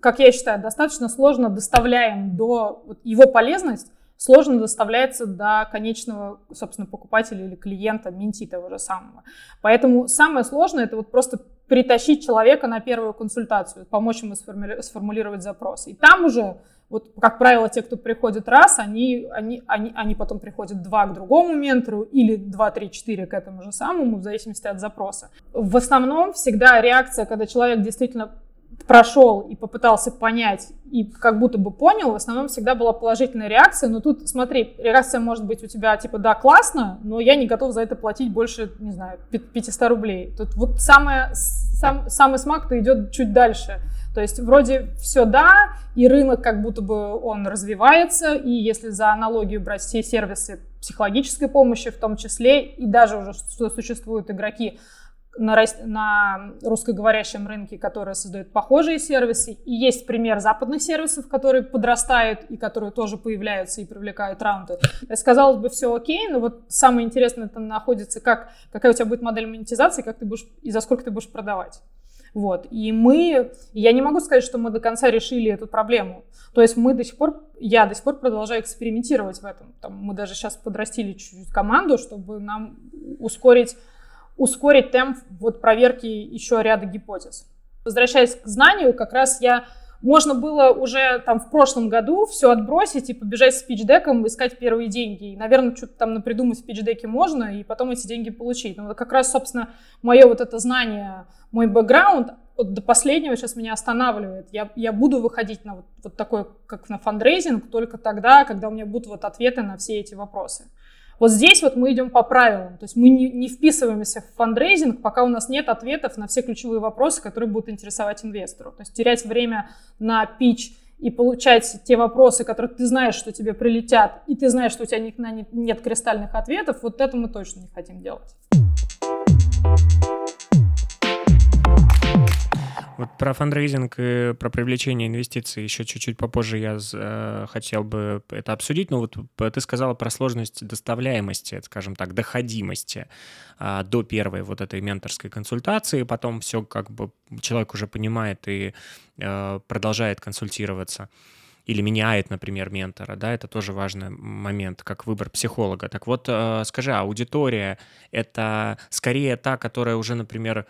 как я считаю, достаточно сложно доставляем до его полезность, сложно доставляется до конечного, собственно, покупателя или клиента, менти того же самого. Поэтому самое сложное это вот просто притащить человека на первую консультацию, помочь ему сформулировать запрос. И там уже, вот, как правило, те, кто приходит раз, они, они, они, они потом приходят два к другому ментору или два, три, четыре к этому же самому, в зависимости от запроса. В основном всегда реакция, когда человек действительно прошел и попытался понять и как будто бы понял, в основном всегда была положительная реакция. Но тут, смотри, реакция может быть у тебя типа, да, классно, но я не готов за это платить больше, не знаю, 500 рублей. Тут вот самое, сам, самый смак-то идет чуть дальше. То есть вроде все да, и рынок как будто бы он развивается, и если за аналогию брать все сервисы психологической помощи в том числе, и даже уже существуют игроки, на, на русскоговорящем рынке, которые создают похожие сервисы. И есть пример западных сервисов, которые подрастают и которые тоже появляются и привлекают раунды. Есть, казалось бы, все окей, но вот самое интересное это находится, как, какая у тебя будет модель монетизации, как ты будешь и за сколько ты будешь продавать. Вот. И мы, я не могу сказать, что мы до конца решили эту проблему. То есть мы до сих пор, я до сих пор продолжаю экспериментировать в этом. Там, мы даже сейчас подрастили чуть-чуть команду, чтобы нам ускорить ускорить темп вот проверки еще ряда гипотез. Возвращаясь к знанию, как раз я можно было уже там в прошлом году все отбросить и побежать с пичдеком, искать первые деньги. И, наверное, что-то там напридумать в пичдеке можно, и потом эти деньги получить. Но как раз, собственно, мое вот это знание, мой бэкграунд вот до последнего сейчас меня останавливает. Я, я буду выходить на вот, вот такой, как на фандрейзинг, только тогда, когда у меня будут вот ответы на все эти вопросы. Вот здесь вот мы идем по правилам, то есть мы не, не вписываемся в фандрейзинг, пока у нас нет ответов на все ключевые вопросы, которые будут интересовать инвестору. То есть терять время на pitch и получать те вопросы, которые ты знаешь, что тебе прилетят, и ты знаешь, что у тебя на нет кристальных ответов, вот это мы точно не хотим делать. Вот про фандрейзинг и про привлечение инвестиций еще чуть-чуть попозже я э, хотел бы это обсудить, но вот ты сказала про сложность доставляемости, скажем так, доходимости э, до первой вот этой менторской консультации, потом все как бы человек уже понимает и э, продолжает консультироваться или меняет, например, ментора, да, это тоже важный момент, как выбор психолога. Так вот, э, скажи, аудитория — это скорее та, которая уже, например,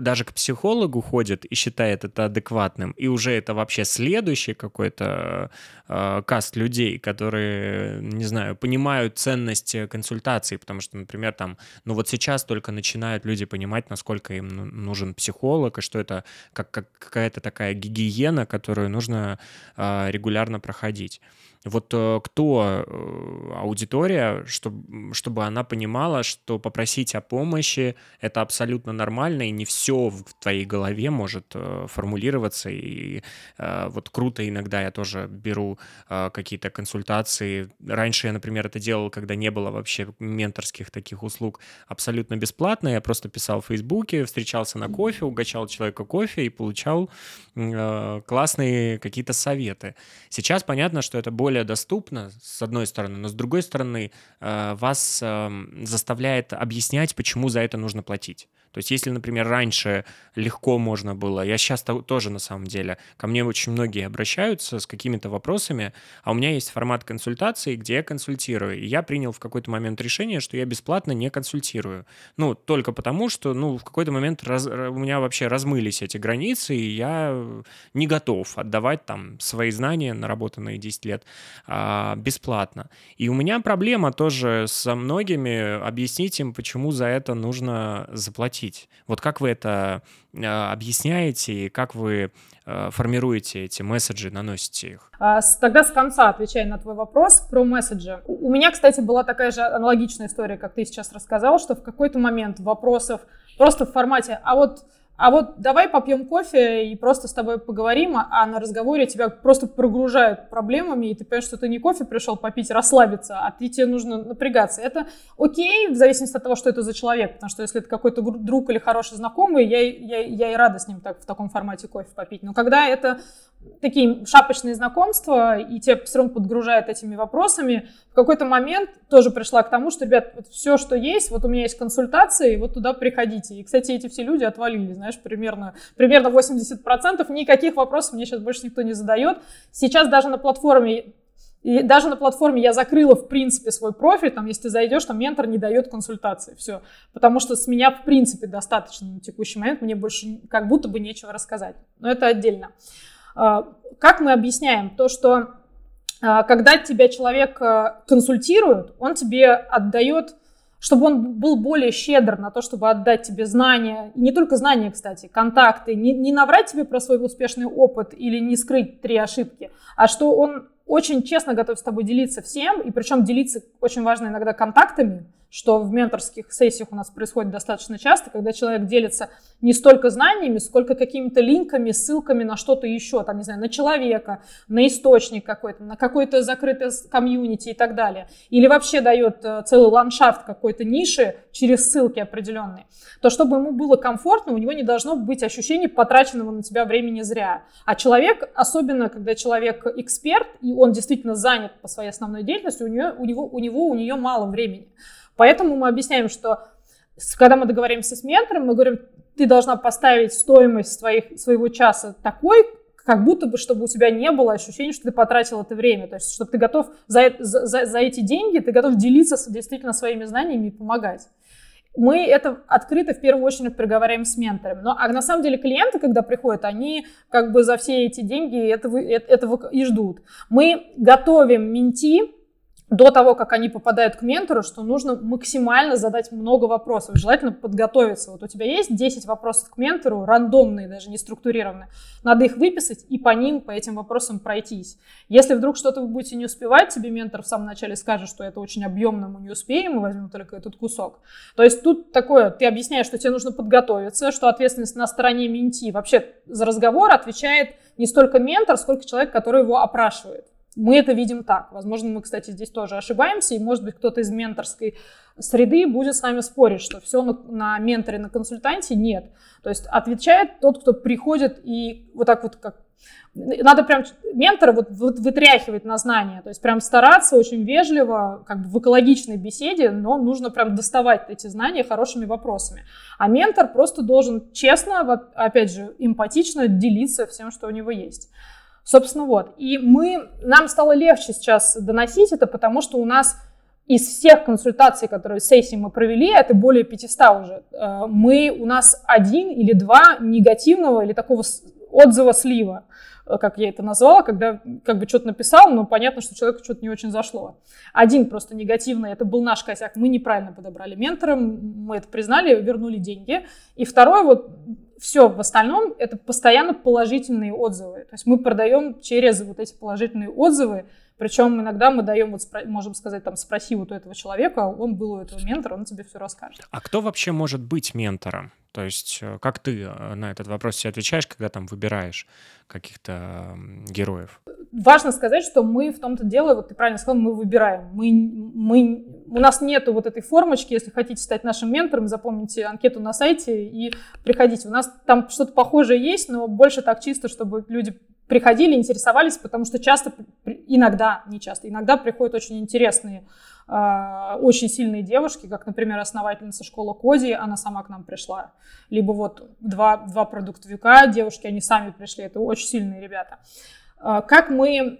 даже к психологу ходит и считает это адекватным, и уже это вообще следующий какой-то э, каст людей, которые, не знаю, понимают ценность консультаций, потому что, например, там, ну вот сейчас только начинают люди понимать, насколько им ну, нужен психолог, и что это как, как какая-то такая гигиена, которую нужно э, регулярно проходить. Вот э, кто э, аудитория, чтобы, чтобы она понимала, что попросить о помощи — это абсолютно нормально, и не все в твоей голове может э, формулироваться. И вот круто иногда я тоже беру какие-то консультации. Раньше я, например, это делал, когда не было вообще менторских таких услуг абсолютно бесплатно. Я просто писал в Фейсбуке, встречался на кофе, угощал человека кофе и получал классные какие-то советы. Сейчас понятно, что это более более доступно, с одной стороны, но с другой стороны, э, вас эм, заставляет объяснять, почему за это нужно платить. То есть если, например, раньше легко можно было, я сейчас тоже на самом деле, ко мне очень многие обращаются с какими-то вопросами, а у меня есть формат консультации, где я консультирую. И я принял в какой-то момент решение, что я бесплатно не консультирую. Ну, только потому, что, ну, в какой-то момент раз, у меня вообще размылись эти границы, и я не готов отдавать там свои знания, наработанные 10 лет, а, бесплатно. И у меня проблема тоже со многими объяснить им, почему за это нужно заплатить захватить. Вот как вы это э, объясняете и как вы э, формируете эти месседжи, наносите их? А, тогда с конца отвечая на твой вопрос про месседжи. У меня, кстати, была такая же аналогичная история, как ты сейчас рассказал, что в какой-то момент вопросов просто в формате, а вот а вот давай попьем кофе и просто с тобой поговорим, а на разговоре тебя просто прогружают проблемами, и ты понимаешь, что ты не кофе пришел попить, расслабиться, а ты, тебе нужно напрягаться. Это окей, в зависимости от того, что это за человек, потому что если это какой-то друг или хороший знакомый, я, я, я и рада с ним так, в таком формате кофе попить. Но когда это такие шапочные знакомства, и тебя все равно подгружают этими вопросами, в какой-то момент тоже пришла к тому, что, ребят, вот все, что есть, вот у меня есть консультации, вот туда приходите. И, кстати, эти все люди отвалили, знаешь, примерно, примерно 80%, никаких вопросов мне сейчас больше никто не задает. Сейчас даже на платформе и даже на платформе я закрыла, в принципе, свой профиль. Там, если ты зайдешь, там ментор не дает консультации. Все. Потому что с меня, в принципе, достаточно на текущий момент. Мне больше как будто бы нечего рассказать. Но это отдельно. А, как мы объясняем? То, что а, когда тебя человек а, консультирует, он тебе отдает, чтобы он был более щедр на то, чтобы отдать тебе знания, и не только знания, кстати, контакты, не, не наврать тебе про свой успешный опыт или не скрыть три ошибки, а что он очень честно готов с тобой делиться всем, и причем делиться очень важно иногда контактами, что в менторских сессиях у нас происходит достаточно часто, когда человек делится не столько знаниями, сколько какими-то линками, ссылками на что-то еще, там, не знаю, на человека, на источник какой-то, на какой-то закрытый комьюнити и так далее. Или вообще дает э, целый ландшафт какой-то ниши через ссылки определенные. То, чтобы ему было комфортно, у него не должно быть ощущения потраченного на тебя времени зря. А человек, особенно когда человек эксперт, и он действительно занят по своей основной деятельности, у, нее, у, него, у него, у нее мало времени. Поэтому мы объясняем, что когда мы договоримся с ментором, мы говорим, ты должна поставить стоимость своих, своего часа такой, как будто бы, чтобы у тебя не было ощущения, что ты потратил это время. То есть, чтобы ты готов за, за, за эти деньги, ты готов делиться действительно своими знаниями и помогать. Мы это открыто в первую очередь проговариваем с менторами. Но, а на самом деле клиенты, когда приходят, они как бы за все эти деньги этого, этого и ждут. Мы готовим менти до того, как они попадают к ментору, что нужно максимально задать много вопросов, желательно подготовиться. Вот у тебя есть 10 вопросов к ментору, рандомные, даже не структурированные. Надо их выписать и по ним, по этим вопросам пройтись. Если вдруг что-то вы будете не успевать, тебе ментор в самом начале скажет, что это очень объемно, мы не успеем, мы возьмем только этот кусок. То есть тут такое, ты объясняешь, что тебе нужно подготовиться, что ответственность на стороне менти. Вообще за разговор отвечает не столько ментор, сколько человек, который его опрашивает. Мы это видим так. Возможно, мы, кстати, здесь тоже ошибаемся, и, может быть, кто-то из менторской среды будет с нами спорить, что все на, на менторе, на консультанте нет. То есть отвечает тот, кто приходит и вот так вот как надо прям ментора вот, вот вытряхивать на знания, то есть прям стараться очень вежливо, как бы в экологичной беседе, но нужно прям доставать эти знания хорошими вопросами. А ментор просто должен честно, опять же, эмпатично делиться всем, что у него есть. Собственно, вот. И мы, нам стало легче сейчас доносить это, потому что у нас из всех консультаций, которые сессии мы провели, это более 500 уже, э, мы, у нас один или два негативного или такого отзыва слива, э, как я это назвала, когда как бы что-то написал, но понятно, что человеку что-то не очень зашло. Один просто негативный, это был наш косяк, мы неправильно подобрали ментора, мы это признали, вернули деньги. И второй вот все в остальном это постоянно положительные отзывы. То есть мы продаем через вот эти положительные отзывы, причем иногда мы даем, вот, можем сказать, там, спроси вот у этого человека, он был у этого ментора, он тебе все расскажет. А кто вообще может быть ментором? То есть э, как ты э, на этот вопрос себе отвечаешь, когда там выбираешь каких-то героев? Важно сказать, что мы в том-то дело, вот ты правильно сказал, мы выбираем. Мы, мы, у нас нету вот этой формочки, если хотите стать нашим ментором, запомните анкету на сайте и приходите. У нас там что-то похожее есть, но больше так чисто, чтобы люди приходили, интересовались, потому что часто, иногда, не часто, иногда приходят очень интересные а, очень сильные девушки, как, например, основательница школы Коди, она сама к нам пришла. Либо вот два, два продуктовика, девушки, они сами пришли, это очень сильные ребята. А, как мы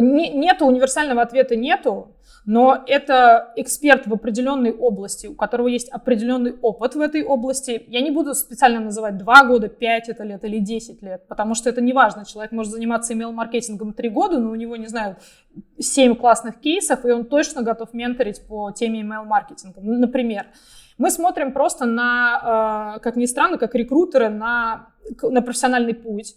Не, нету универсального ответа, нету но это эксперт в определенной области, у которого есть определенный опыт в этой области. Я не буду специально называть 2 года, 5 это лет или 10 лет, потому что это не важно. Человек может заниматься email-маркетингом 3 года, но у него, не знаю, 7 классных кейсов, и он точно готов менторить по теме email-маркетинга. Ну, например, мы смотрим просто на, э, как ни странно, как рекрутеры на, на профессиональный путь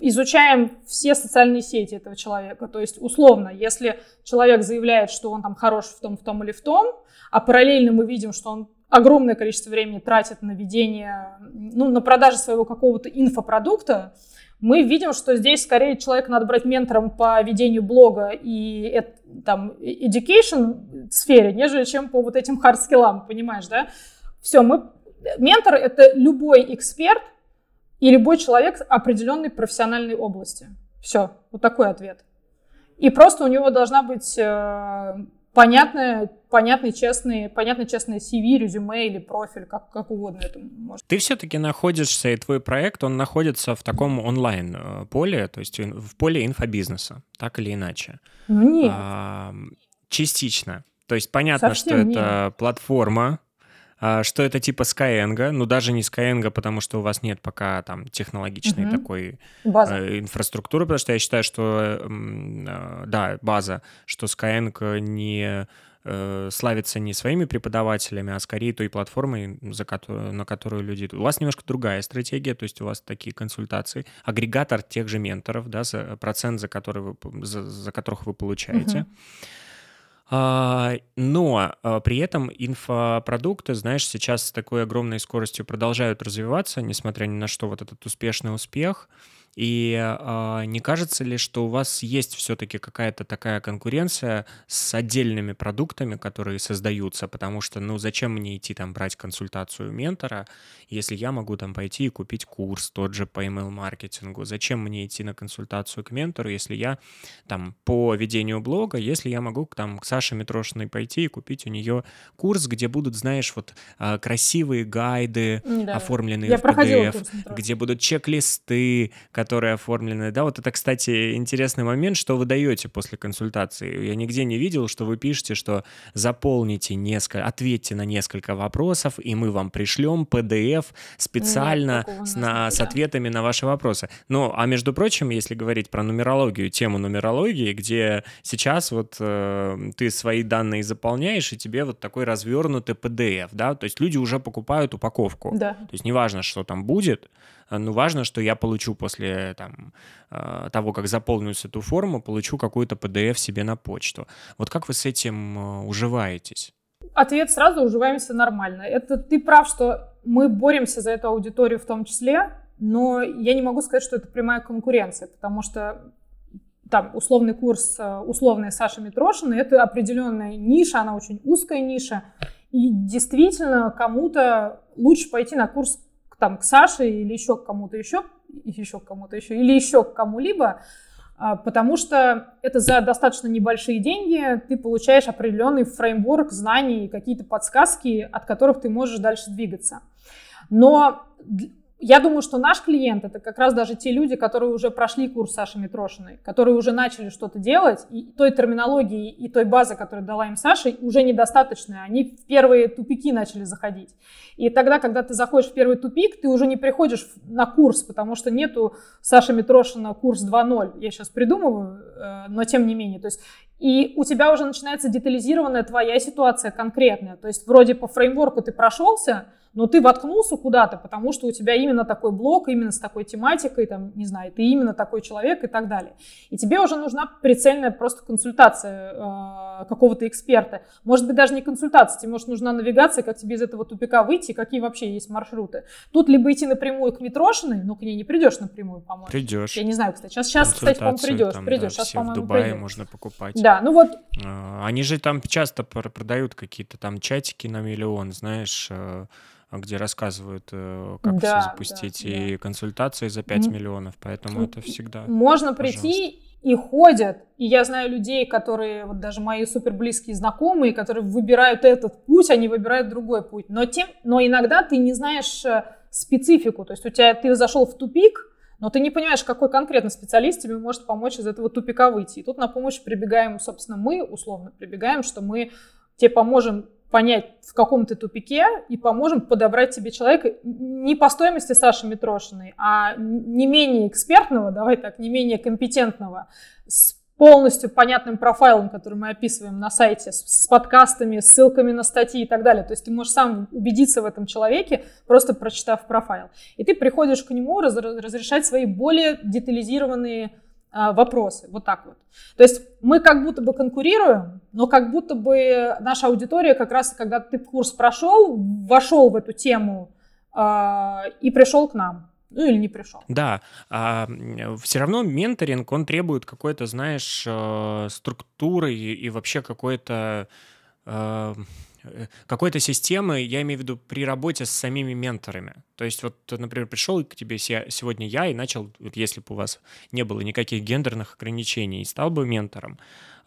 изучаем все социальные сети этого человека. То есть, условно, если человек заявляет, что он там хорош в том, в том или в том, а параллельно мы видим, что он огромное количество времени тратит на ведение, ну, на продажу своего какого-то инфопродукта, мы видим, что здесь скорее человека надо брать ментором по ведению блога и там education сфере, нежели чем по вот этим hard скиллам, понимаешь, да? Все, мы ментор это любой эксперт, и любой человек определенной профессиональной области. Все, вот такой ответ. И просто у него должна быть э, понятная, понятный, честный, понятный, честный CV, резюме или профиль, как, как угодно это может. Ты все-таки находишься, и твой проект, он находится в таком онлайн-поле, э, то есть в поле инфобизнеса, так или иначе. Ну нет. А, частично. То есть понятно, Совсем что нет. это платформа, что это типа Skyeng, ну даже не Skyeng, потому что у вас нет пока там технологичной угу. такой база. Э, инфраструктуры, потому что я считаю, что э, да, база, что Skyeng не э, славится не своими преподавателями, а скорее той платформой, за которую, на которую люди... У вас немножко другая стратегия, то есть у вас такие консультации, агрегатор тех же менторов, да, за процент, за, который вы, за, за которых вы получаете. Угу. А, но а, при этом инфопродукты, знаешь, сейчас с такой огромной скоростью продолжают развиваться, несмотря ни на что, вот этот успешный успех. И э, не кажется ли, что у вас есть все-таки какая-то такая конкуренция с отдельными продуктами, которые создаются? Потому что, ну, зачем мне идти там брать консультацию ментора, если я могу там пойти и купить курс тот же по email-маркетингу? Зачем мне идти на консультацию к ментору, если я там по ведению блога, если я могу там к Саше Митрошиной пойти и купить у нее курс, где будут, знаешь, вот а, красивые гайды, да. оформленные я в PDF, где будут чек-листы, которые оформлены, да, вот это, кстати, интересный момент, что вы даете после консультации. Я нигде не видел, что вы пишете, что заполните несколько, ответьте на несколько вопросов, и мы вам пришлем PDF специально Нет, с, на, с ответами на ваши вопросы. Ну, а между прочим, если говорить про нумерологию, тему нумерологии, где сейчас вот э, ты свои данные заполняешь, и тебе вот такой развернутый PDF, да, то есть люди уже покупают упаковку. Да. То есть неважно, что там будет, Э, ну, важно, что я получу после там, э, того, как заполнюсь эту форму, получу какую-то PDF себе на почту. Вот как вы с этим э, уживаетесь? Ответ сразу уживаемся нормально. Это ты прав, что мы боремся за эту аудиторию в том числе, но я не могу сказать, что это прямая конкуренция, потому что там условный курс, условная Саша Митрошина, это определенная ниша, она очень узкая ниша, и действительно кому-то лучше пойти на курс там, к Саше или еще к кому-то еще, еще к кому-то еще, или еще к кому-либо, а, потому что это за достаточно небольшие деньги ты получаешь определенный фреймворк знаний, какие-то подсказки, от которых ты можешь дальше двигаться. Но я думаю, что наш клиент это как раз даже те люди, которые уже прошли курс Саши Митрошиной, которые уже начали что-то делать, и той терминологии и той базы, которую дала им Саша, уже недостаточно. Они в первые тупики начали заходить. И тогда, когда ты заходишь в первый тупик, ты уже не приходишь на курс, потому что нету Саши Митрошина курс 2.0. Я сейчас придумываю, э, но тем не менее. То есть и у тебя уже начинается детализированная твоя ситуация конкретная. То есть вроде по фреймворку ты прошелся, но ты воткнулся куда-то, потому что у тебя именно такой блок, именно с такой тематикой, там, не знаю, ты именно такой человек и так далее. И тебе уже нужна прицельная просто консультация э, какого-то эксперта. Может быть, даже не консультация, тебе может нужна навигация, как тебе из этого тупика выйти, какие вообще есть маршруты. Тут либо идти напрямую к Митрошиной, но к ней не придешь напрямую, по-моему. Придешь. Я не знаю, кстати. Сейчас, сейчас кстати, по-моему, придешь. Там, придешь. Да, сейчас, по-моему, в Дубае придешь. можно покупать. Да, ну вот. А, они же там часто продают какие-то там чатики на миллион, знаешь, э, где рассказывают, э, как да, все запустить, да, и да. консультации за 5 миллионов, поэтому это всегда... Можно пожалуйста. прийти и ходят, и я знаю людей, которые, вот даже мои супер близкие знакомые, которые выбирают этот путь, они выбирают другой путь, но, тем, но иногда ты не знаешь э, специфику, то есть у тебя, ты зашел в тупик, но ты не понимаешь, какой конкретно специалист тебе может помочь из этого тупика выйти. И тут на помощь прибегаем, собственно, мы условно прибегаем, что мы тебе поможем понять, в каком ты тупике, и поможем подобрать тебе человека не по стоимости Саши Митрошиной, а не менее экспертного, давай так, не менее компетентного, с полностью понятным профайлом, который мы описываем на сайте, с, подкастами, ссылками на статьи и так далее. То есть ты можешь сам убедиться в этом человеке, просто прочитав профайл. И ты приходишь к нему раз, разрешать свои более детализированные вопросы. Вот так вот. То есть мы как будто бы конкурируем, но как будто бы наша аудитория как раз, когда ты курс прошел, вошел в эту тему э, и пришел к нам. Ну или не пришел. Да, а, все равно менторинг, он требует какой-то, знаешь, э, структуры и, и вообще какой-то Э, какой-то системы, я имею в виду при работе с самими менторами. То есть вот, например, пришел к тебе сегодня я и начал, вот если бы у вас не было никаких гендерных ограничений, и стал бы ментором,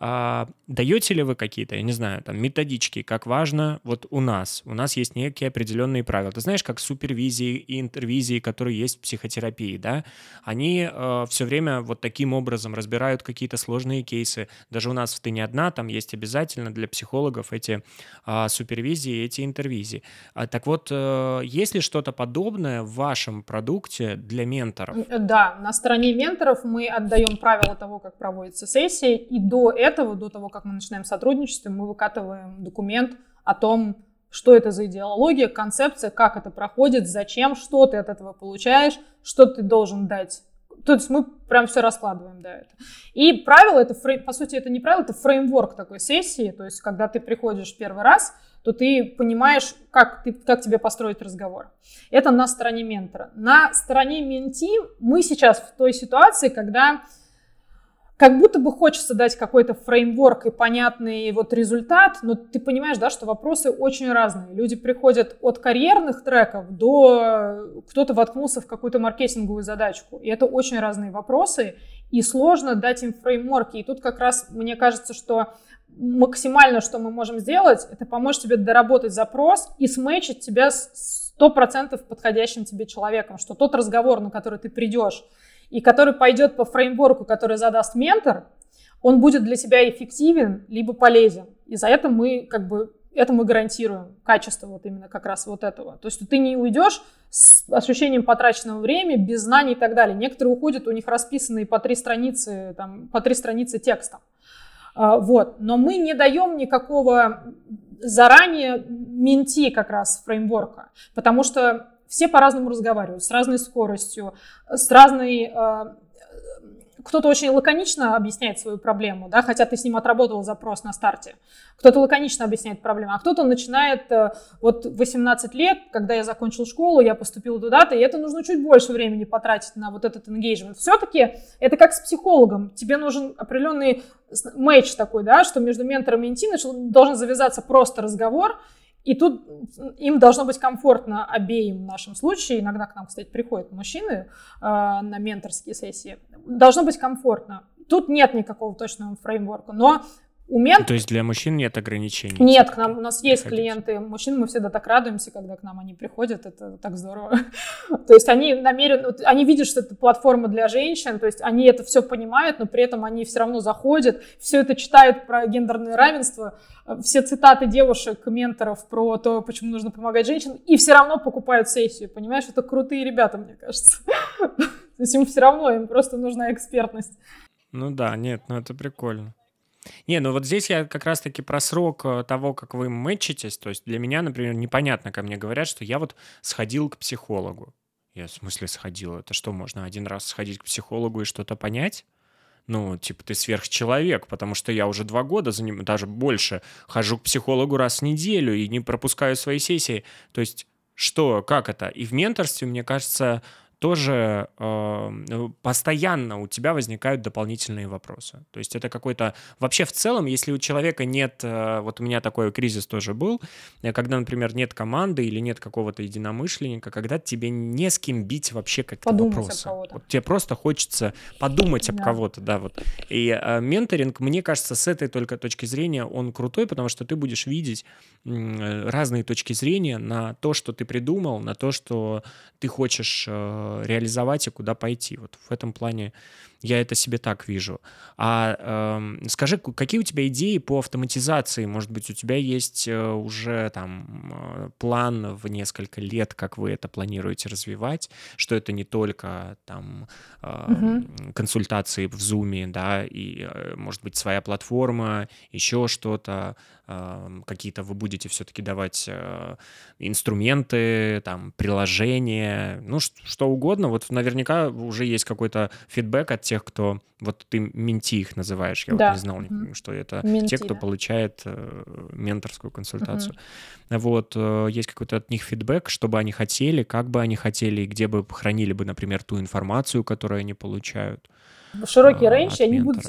а, даете ли вы какие-то, я не знаю, там, методички, как важно вот у нас? У нас есть некие определенные правила. Ты знаешь, как супервизии и интервизии, которые есть в психотерапии, да? Они э, все время вот таким образом разбирают какие-то сложные кейсы. Даже у нас в «Ты не одна» там есть обязательно для психологов эти э, супервизии, эти интервизии. А, так вот, э, есть ли что-то подобное в вашем продукте для менторов? Да, на стороне менторов мы отдаем правила того, как проводится сессия, и до этого этого, до того, как мы начинаем сотрудничество, мы выкатываем документ о том, что это за идеология, концепция, как это проходит, зачем, что ты от этого получаешь, что ты должен дать. То есть мы прям все раскладываем, да, это. И правило, это, по сути, это не правило, это фреймворк такой сессии, то есть когда ты приходишь первый раз, то ты понимаешь, как, ты, как тебе построить разговор. Это на стороне ментора. На стороне менти мы сейчас в той ситуации, когда как будто бы хочется дать какой-то фреймворк и понятный вот результат, но ты понимаешь, да, что вопросы очень разные. Люди приходят от карьерных треков до кто-то воткнулся в какую-то маркетинговую задачку. И это очень разные вопросы, и сложно дать им фреймворки. И тут как раз мне кажется, что максимально, что мы можем сделать, это помочь тебе доработать запрос и сметчить тебя с 100% подходящим тебе человеком, что тот разговор, на который ты придешь, и который пойдет по фреймворку, который задаст ментор, он будет для тебя эффективен, либо полезен. И за это мы как бы это мы гарантируем, качество вот именно как раз вот этого. То есть ты не уйдешь с ощущением потраченного времени, без знаний и так далее. Некоторые уходят, у них расписанные по три страницы, там, по три страницы текста. А, вот. Но мы не даем никакого заранее менти как раз фреймворка, потому что все по-разному разговаривают, с разной скоростью, с разной... Э, кто-то очень лаконично объясняет свою проблему, да, хотя ты с ним отработал запрос на старте. Кто-то лаконично объясняет проблему, а кто-то начинает э, вот 18 лет, когда я закончил школу, я поступил туда-то, и это нужно чуть больше времени потратить на вот этот engagement. Все-таки это как с психологом. Тебе нужен определенный матч такой, да, что между ментором и инти должен завязаться просто разговор, и тут им должно быть комфортно обеим в нашем случае. Иногда к нам, кстати, приходят мужчины э, на менторские сессии. Должно быть комфортно. Тут нет никакого точного фреймворка, но у мент... То есть для мужчин нет ограничений? Нет, к нам у нас есть приходить. клиенты мужчин, мы всегда так радуемся, когда к нам они приходят, это так здорово. то есть они намерены, они видят, что это платформа для женщин, то есть они это все понимают, но при этом они все равно заходят, все это читают про гендерное равенство, все цитаты девушек, менторов про то, почему нужно помогать женщинам, и все равно покупают сессию, понимаешь? Это крутые ребята, мне кажется. то есть им все равно, им просто нужна экспертность. Ну да, нет, ну это прикольно. Не, ну вот здесь я как раз-таки про срок э, того, как вы мэтчитесь. То есть для меня, например, непонятно, ко мне говорят, что я вот сходил к психологу. Я в смысле сходил? Это что, можно один раз сходить к психологу и что-то понять? Ну, типа, ты сверхчеловек, потому что я уже два года за ним, даже больше, хожу к психологу раз в неделю и не пропускаю свои сессии. То есть, что, как это? И в менторстве, мне кажется, тоже э, постоянно у тебя возникают дополнительные вопросы. То есть это какой-то... Вообще в целом, если у человека нет... Э, вот у меня такой кризис тоже был, э, когда, например, нет команды или нет какого-то единомышленника, когда тебе не с кем бить вообще как-то вопросы. Вот тебе просто хочется подумать да. об кого-то, да, вот. И э, менторинг, мне кажется, с этой только точки зрения он крутой, потому что ты будешь видеть э, разные точки зрения на то, что ты придумал, на то, что ты хочешь э, реализовать и куда пойти. Вот в этом плане я это себе так вижу. А э, скажи, какие у тебя идеи по автоматизации? Может быть, у тебя есть э, уже там э, план в несколько лет, как вы это планируете развивать, что это не только там э, угу. консультации в Zoom, да, и, э, может быть, своя платформа, еще что-то, какие-то вы будете все-таки давать э, инструменты, там, приложения, ну, что угодно. Вот наверняка уже есть какой-то фидбэк от тех, кто... Вот ты менти их называешь, я да. вот не знал, mm-hmm. что это менти, те, кто да. получает э, менторскую консультацию. Mm-hmm. Вот, э, есть какой-то от них фидбэк, что бы они хотели, как бы они хотели, и где бы хранили бы, например, ту информацию, которую они получают широкий а, рейндж, я не буду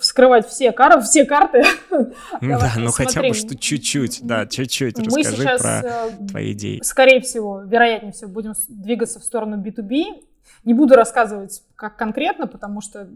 вскрывать все, кар все карты. Да, ну хотя бы что чуть-чуть, да, чуть-чуть расскажи про твои идеи. Скорее всего, вероятнее всего, будем двигаться в сторону B2B. Не буду рассказывать как конкретно, потому что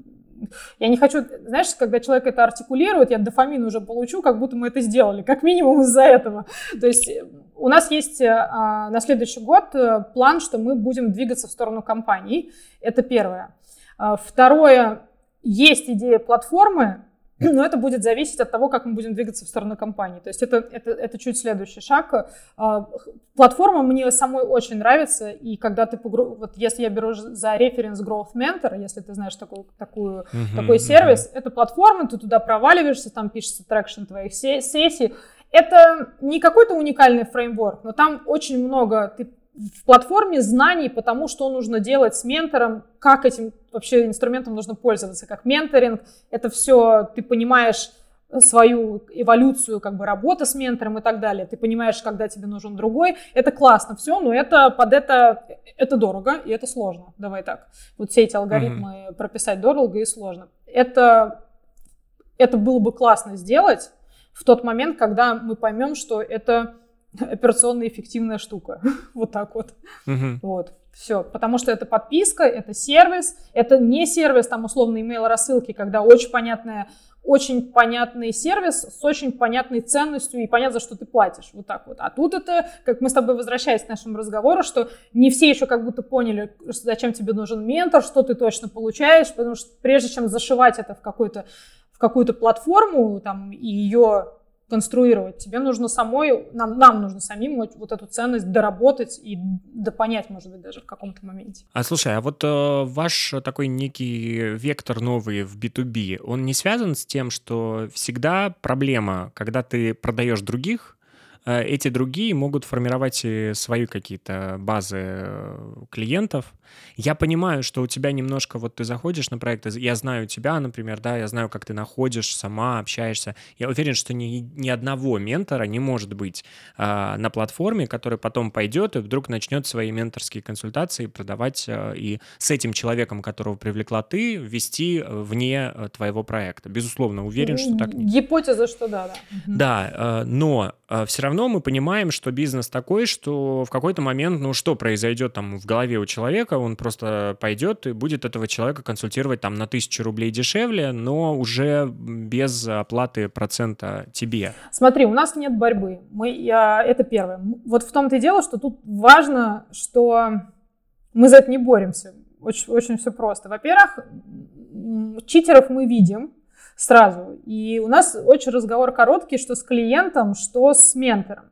я не хочу, знаешь, когда человек это артикулирует, я дофамин уже получу, как будто мы это сделали, как минимум из-за этого. То есть э, у нас есть э, а, на следующий год план, что мы будем двигаться в сторону компаний. Это первое. А, второе, есть идея платформы, но это будет зависеть от того, как мы будем двигаться в сторону компании. То есть это, это, это чуть следующий шаг. А, платформа мне самой очень нравится, и когда ты, вот если я беру за референс Growth Mentor, если ты знаешь такую, такую, uh-huh, такой сервис, uh-huh. это платформа, ты туда проваливаешься, там пишется traction твоих сессий. Это не какой-то уникальный фреймворк, но там очень много, ты в платформе знаний по тому, что нужно делать с ментором, как этим вообще инструментом нужно пользоваться, как менторинг. Это все ты понимаешь свою эволюцию как бы работы с ментором и так далее. Ты понимаешь, когда тебе нужен другой. Это классно все, но это под это это дорого и это сложно. Давай так. Вот все эти алгоритмы mm-hmm. прописать дорого и сложно. Это это было бы классно сделать в тот момент, когда мы поймем, что это операционно эффективная штука. вот так вот. Угу. Вот. Все, потому что это подписка, это сервис, это не сервис, там, условно, email рассылки, когда очень понятная очень понятный сервис с очень понятной ценностью и понятно, за что ты платишь. Вот так вот. А тут это, как мы с тобой возвращаясь к нашему разговору, что не все еще как будто поняли, зачем тебе нужен ментор, что ты точно получаешь, потому что прежде чем зашивать это в какую-то в какую-то платформу там, и ее конструировать. Тебе нужно самой, нам, нам нужно самим вот, вот эту ценность доработать и допонять, может быть, даже в каком-то моменте. А слушай, а вот э, ваш такой некий вектор новый в B2B, он не связан с тем, что всегда проблема, когда ты продаешь других, эти другие могут формировать свои какие-то базы э, клиентов. Я понимаю, что у тебя немножко, вот ты заходишь на проект, я знаю тебя, например, да, я знаю, как ты находишь, сама общаешься. Я уверен, что ни, ни одного ментора не может быть а, на платформе, который потом пойдет и вдруг начнет свои менторские консультации продавать а, и с этим человеком, которого привлекла ты, вести вне твоего проекта. Безусловно, уверен, что так нет. Гипотеза, что да, да. Да, но все равно равно мы понимаем, что бизнес такой, что в какой-то момент, ну что произойдет там в голове у человека, он просто пойдет и будет этого человека консультировать там на тысячу рублей дешевле, но уже без оплаты процента тебе. Смотри, у нас нет борьбы. Мы, я, это первое. Вот в том-то и дело, что тут важно, что мы за это не боремся. Очень, очень все просто. Во-первых, читеров мы видим, сразу. И у нас очень разговор короткий, что с клиентом, что с ментором.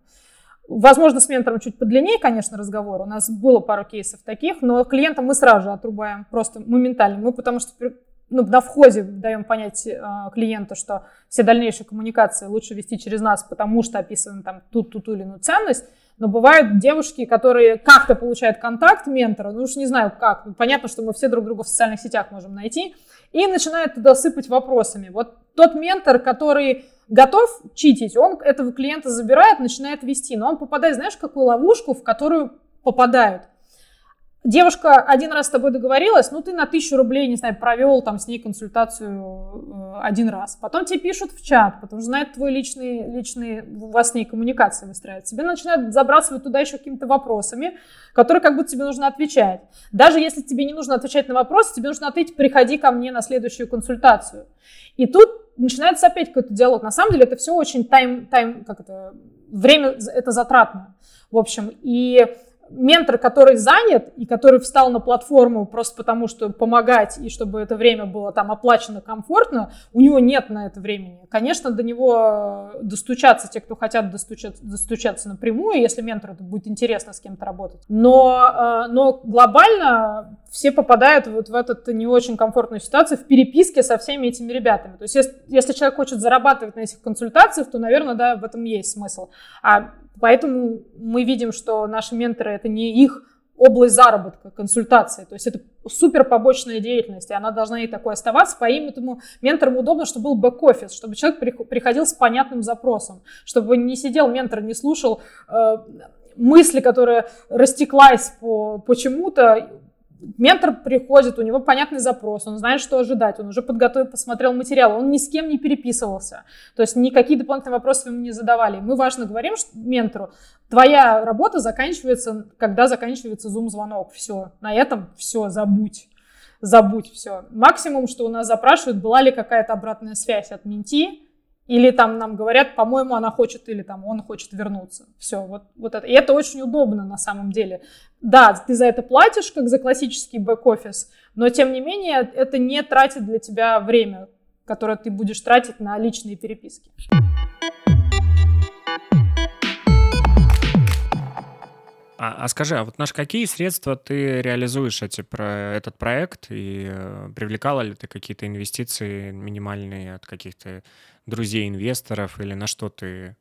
Возможно, с ментором чуть подлиннее, конечно, разговор. У нас было пару кейсов таких, но клиентам мы сразу же отрубаем просто моментально. Мы потому что ну, на входе даем понять э, клиенту, что все дальнейшие коммуникации лучше вести через нас, потому что описываем там ту ту ту или иную ценность. Но бывают девушки, которые как-то получают контакт ментора, ну уж не знаю как. Понятно, что мы все друг друга в социальных сетях можем найти, и начинает туда сыпать вопросами. Вот тот ментор, который готов читить, он этого клиента забирает, начинает вести, но он попадает, знаешь, в какую ловушку, в которую попадают. Девушка один раз с тобой договорилась, ну ты на тысячу рублей, не знаю, провел там с ней консультацию э, один раз. Потом тебе пишут в чат, потому что знают твой личный, личный, у вас с ней коммуникация выстраивается. Тебе начинают забрасывать туда еще какими-то вопросами, которые как будто тебе нужно отвечать. Даже если тебе не нужно отвечать на вопросы, тебе нужно ответить, приходи ко мне на следующую консультацию. И тут начинается опять какой-то диалог. На самом деле это все очень тайм, тайм, как это, время это затратно. В общем, и ментор, который занят и который встал на платформу просто потому, что помогать и чтобы это время было там оплачено комфортно, у него нет на это времени. Конечно, до него достучаться те, кто хотят достучаться, достучаться напрямую, если ментору это будет интересно с кем-то работать. Но, э, но глобально все попадают вот в эту не очень комфортную ситуацию в переписке со всеми этими ребятами. То есть если, если человек хочет зарабатывать на этих консультациях, то, наверное, да, в этом есть смысл. А Поэтому мы видим, что наши менторы это не их область заработка, консультации. То есть это супер побочная деятельность, и она должна и такой оставаться. Поэтому менторам удобно, чтобы был бэк-офис, чтобы человек приходил с понятным запросом, чтобы не сидел ментор, не слушал э, мысли, которая растеклась по почему-то, ментор приходит, у него понятный запрос, он знает, что ожидать, он уже подготовил, посмотрел материал, он ни с кем не переписывался. То есть никакие дополнительные вопросы ему не задавали. Мы важно говорим что, ментору, твоя работа заканчивается, когда заканчивается зум-звонок. Все, на этом все, забудь. Забудь все. Максимум, что у нас запрашивают, была ли какая-то обратная связь от менти, или там нам говорят, по-моему, она хочет, или там он хочет вернуться. Все, вот, вот это. И это очень удобно на самом деле. Да, ты за это платишь, как за классический бэк-офис, но тем не менее это не тратит для тебя время, которое ты будешь тратить на личные переписки. А, а скажи, а вот наш какие средства ты реализуешь эти, про этот проект и э, привлекала ли ты какие-то инвестиции минимальные от каких-то друзей инвесторов или на что ты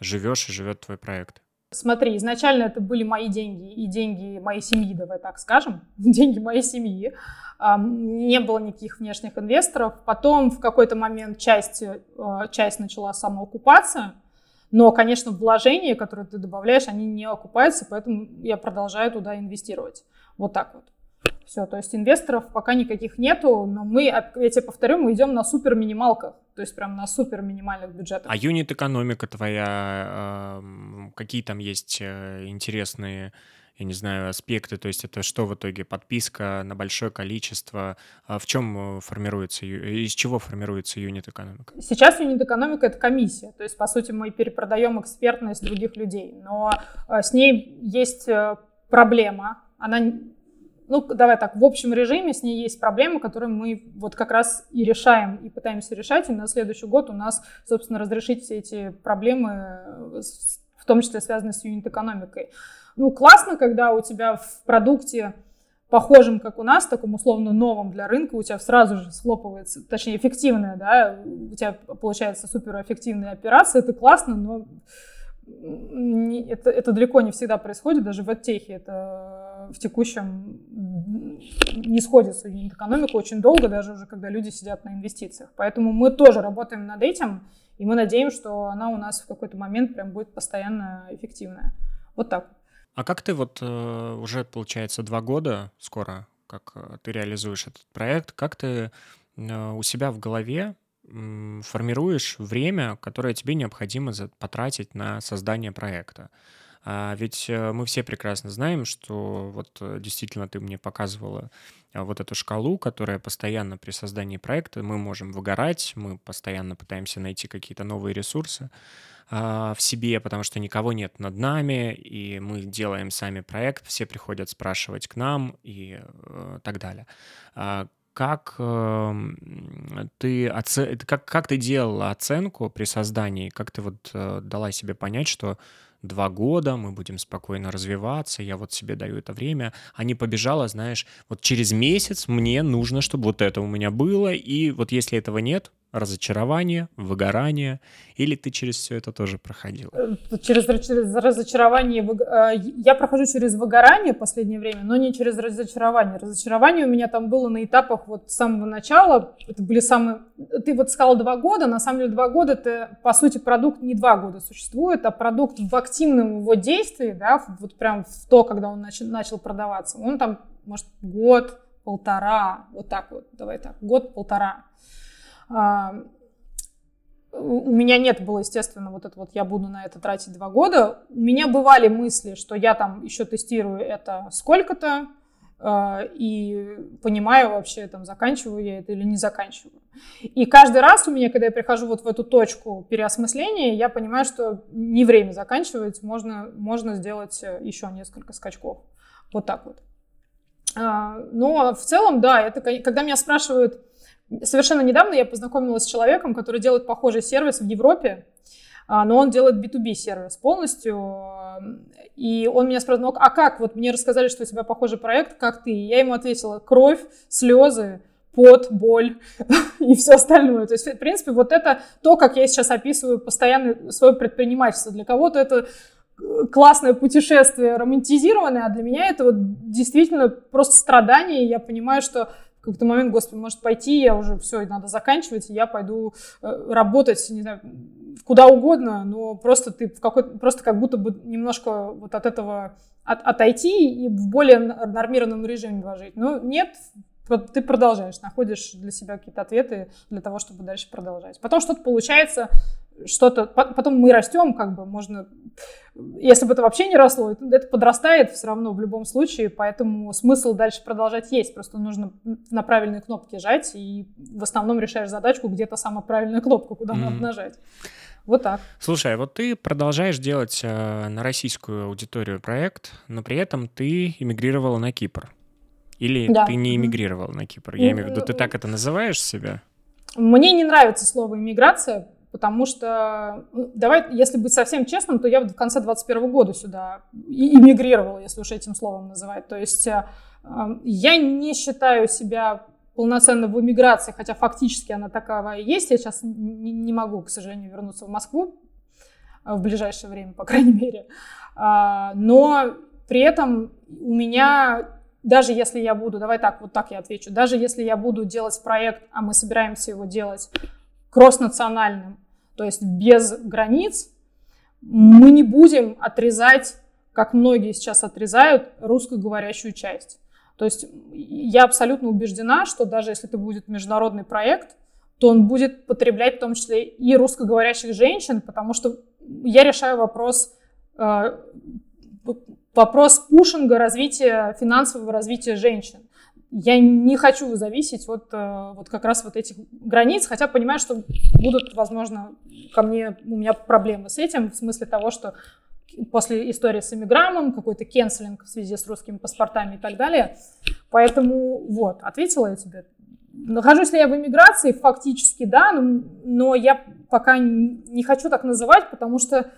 живешь и живет твой проект? Смотри, изначально это были мои деньги и деньги моей семьи, давай так скажем, деньги моей семьи. Не было никаких внешних инвесторов. Потом в какой-то момент часть, э, часть начала самоокупаться, но, конечно, вложения, которые ты добавляешь, они не окупаются, поэтому я продолжаю туда инвестировать. Вот так вот. Все, то есть инвесторов пока никаких нету, но мы, я тебе повторю, мы идем на супер минималках, то есть прям на супер минимальных бюджетах. А юнит-экономика твоя, какие там есть э, интересные я не знаю, аспекты, то есть это что в итоге, подписка на большое количество, а в чем э, формируется, из чего формируется юнит-экономика? Сейчас юнит-экономика — это комиссия, то есть, по сути, мы перепродаем экспертность других людей, но э, с ней есть проблема, она ну, давай так, в общем режиме с ней есть проблемы, которые мы вот как раз и решаем, и пытаемся решать, и на следующий год у нас, собственно, разрешить все эти проблемы, в том числе связанные с юнит-экономикой. Ну, классно, когда у тебя в продукте похожим, как у нас, таком условно новом для рынка, у тебя сразу же схлопывается, точнее, эффективная, да, у тебя получается суперэффективная операция, это классно, но это, это далеко не всегда происходит, даже в оттехе это в текущем не сходится экономика очень долго, даже уже когда люди сидят на инвестициях. Поэтому мы тоже работаем над этим, и мы надеемся, что она у нас в какой-то момент прям будет постоянно эффективная. Вот так. А как ты вот э, уже, получается, два года скоро, как э, ты реализуешь этот проект, как ты э, у себя в голове формируешь время, которое тебе необходимо потратить на создание проекта? А ведь мы все прекрасно знаем, что вот действительно ты мне показывала вот эту шкалу, которая постоянно при создании проекта, мы можем выгорать, мы постоянно пытаемся найти какие-то новые ресурсы. А, в себе, потому что никого нет над нами, и мы делаем сами проект, все приходят спрашивать к нам и э, так далее. А, как э, ты оце... как, как ты делала оценку при создании, как ты вот э, дала себе понять, что два года мы будем спокойно развиваться, я вот себе даю это время, а не побежала, знаешь, вот через месяц мне нужно, чтобы вот это у меня было, и вот если этого нет, разочарование, выгорание, или ты через все это тоже проходила? Э, через, через разочарование, э, я прохожу через выгорание в последнее время, но не через разочарование. Разочарование у меня там было на этапах вот с самого начала, это были самые, ты вот сказал два года, на самом деле два года это, по сути, продукт не два года существует, а продукт в активном его действии, да, вот прям в то, когда он начал, начал продаваться, он там, может, год, полтора, вот так вот, давай так, год-полтора. А, у меня нет было, естественно, вот это вот я буду на это тратить два года. У меня бывали мысли, что я там еще тестирую это сколько-то, э, и понимаю вообще, там, заканчиваю я это или не заканчиваю. И каждый раз у меня, когда я прихожу вот в эту точку переосмысления, я понимаю, что не время заканчивать, можно, можно сделать э, еще несколько скачков. Вот так вот. А, но в целом, да, это когда меня спрашивают, совершенно недавно я познакомилась с человеком, который делает похожий сервис в Европе, а, но он делает B2B сервис полностью. И он меня спросил, ну а как? Вот мне рассказали, что у тебя похожий проект, как ты? И я ему ответила, кровь, слезы, пот, боль и все остальное. То есть, в принципе, вот это то, как я сейчас описываю постоянно свое предпринимательство. Для кого-то это э, классное путешествие романтизированное, а для меня это вот действительно просто страдание. Я понимаю, что в какой-то момент, господи, может пойти, я уже все, надо заканчивать, я пойду э, работать, не знаю, куда угодно, но просто ты в какой просто как будто бы немножко вот от этого от, отойти и в более нормированном режиме жить. Но нет, ты продолжаешь, находишь для себя какие-то ответы для того, чтобы дальше продолжать. Потом что-то получается, что-то, потом мы растем, как бы можно, если бы это вообще не росло, это подрастает все равно в любом случае, поэтому смысл дальше продолжать есть, просто нужно на правильные кнопки жать, и в основном решаешь задачку, где-то самая правильная кнопка, куда mm-hmm. надо нажать. Вот так. Слушай, а вот ты продолжаешь делать э, на российскую аудиторию проект, но при этом ты эмигрировала на Кипр. Или да. ты не эмигрировал на Кипр? Я имею в виду, ты так это называешь себя? Мне не нравится слово иммиграция, потому что, ну, давай, если быть совсем честным, то я в конце 21 года сюда иммигрировала, если уж этим словом называть. То есть э, я не считаю себя полноценно в иммиграции, хотя фактически она такая и есть. Я сейчас не могу, к сожалению, вернуться в Москву э, в ближайшее время, по крайней мере. А, но при этом у меня даже если я буду, давай так, вот так я отвечу, даже если я буду делать проект, а мы собираемся его делать кросс-национальным, то есть без границ, мы не будем отрезать, как многие сейчас отрезают, русскоговорящую часть. То есть я абсолютно убеждена, что даже если это будет международный проект, то он будет потреблять в том числе и русскоговорящих женщин, потому что я решаю вопрос э, вопрос пушинга развития, финансового развития женщин. Я не хочу зависеть от э, вот как раз вот этих границ, хотя понимаю, что будут, возможно, ко мне, у меня проблемы с этим, в смысле того, что после истории с иммиграмом, какой-то кенселинг в связи с русскими паспортами и так далее. Поэтому вот, ответила я тебе. Нахожусь ли я в эмиграции? Фактически, да, но, но я пока не хочу так называть, потому что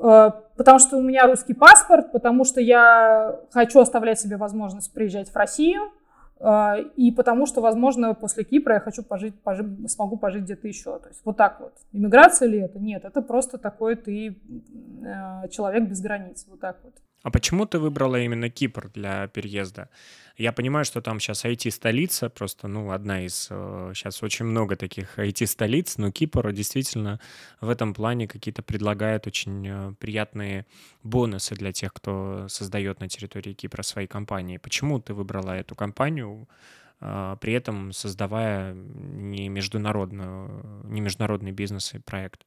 потому что у меня русский паспорт, потому что я хочу оставлять себе возможность приезжать в Россию, э, и потому что, возможно, после Кипра я хочу пожить, пожить смогу пожить где-то еще. То есть вот так вот. Иммиграция ли это? Нет, это просто такой ты э, человек без границ. Вот так вот. А почему ты выбрала именно Кипр для переезда? Я понимаю, что там сейчас IT-столица, просто, ну, одна из... Сейчас э, очень много таких IT-столиц, но Кипр действительно в этом плане какие-то предлагает очень э, приятные бонусы для тех, кто создает на территории Кипра свои компании. Почему ты выбрала эту компанию, э, при этом создавая не, международную, не международный бизнес и проект?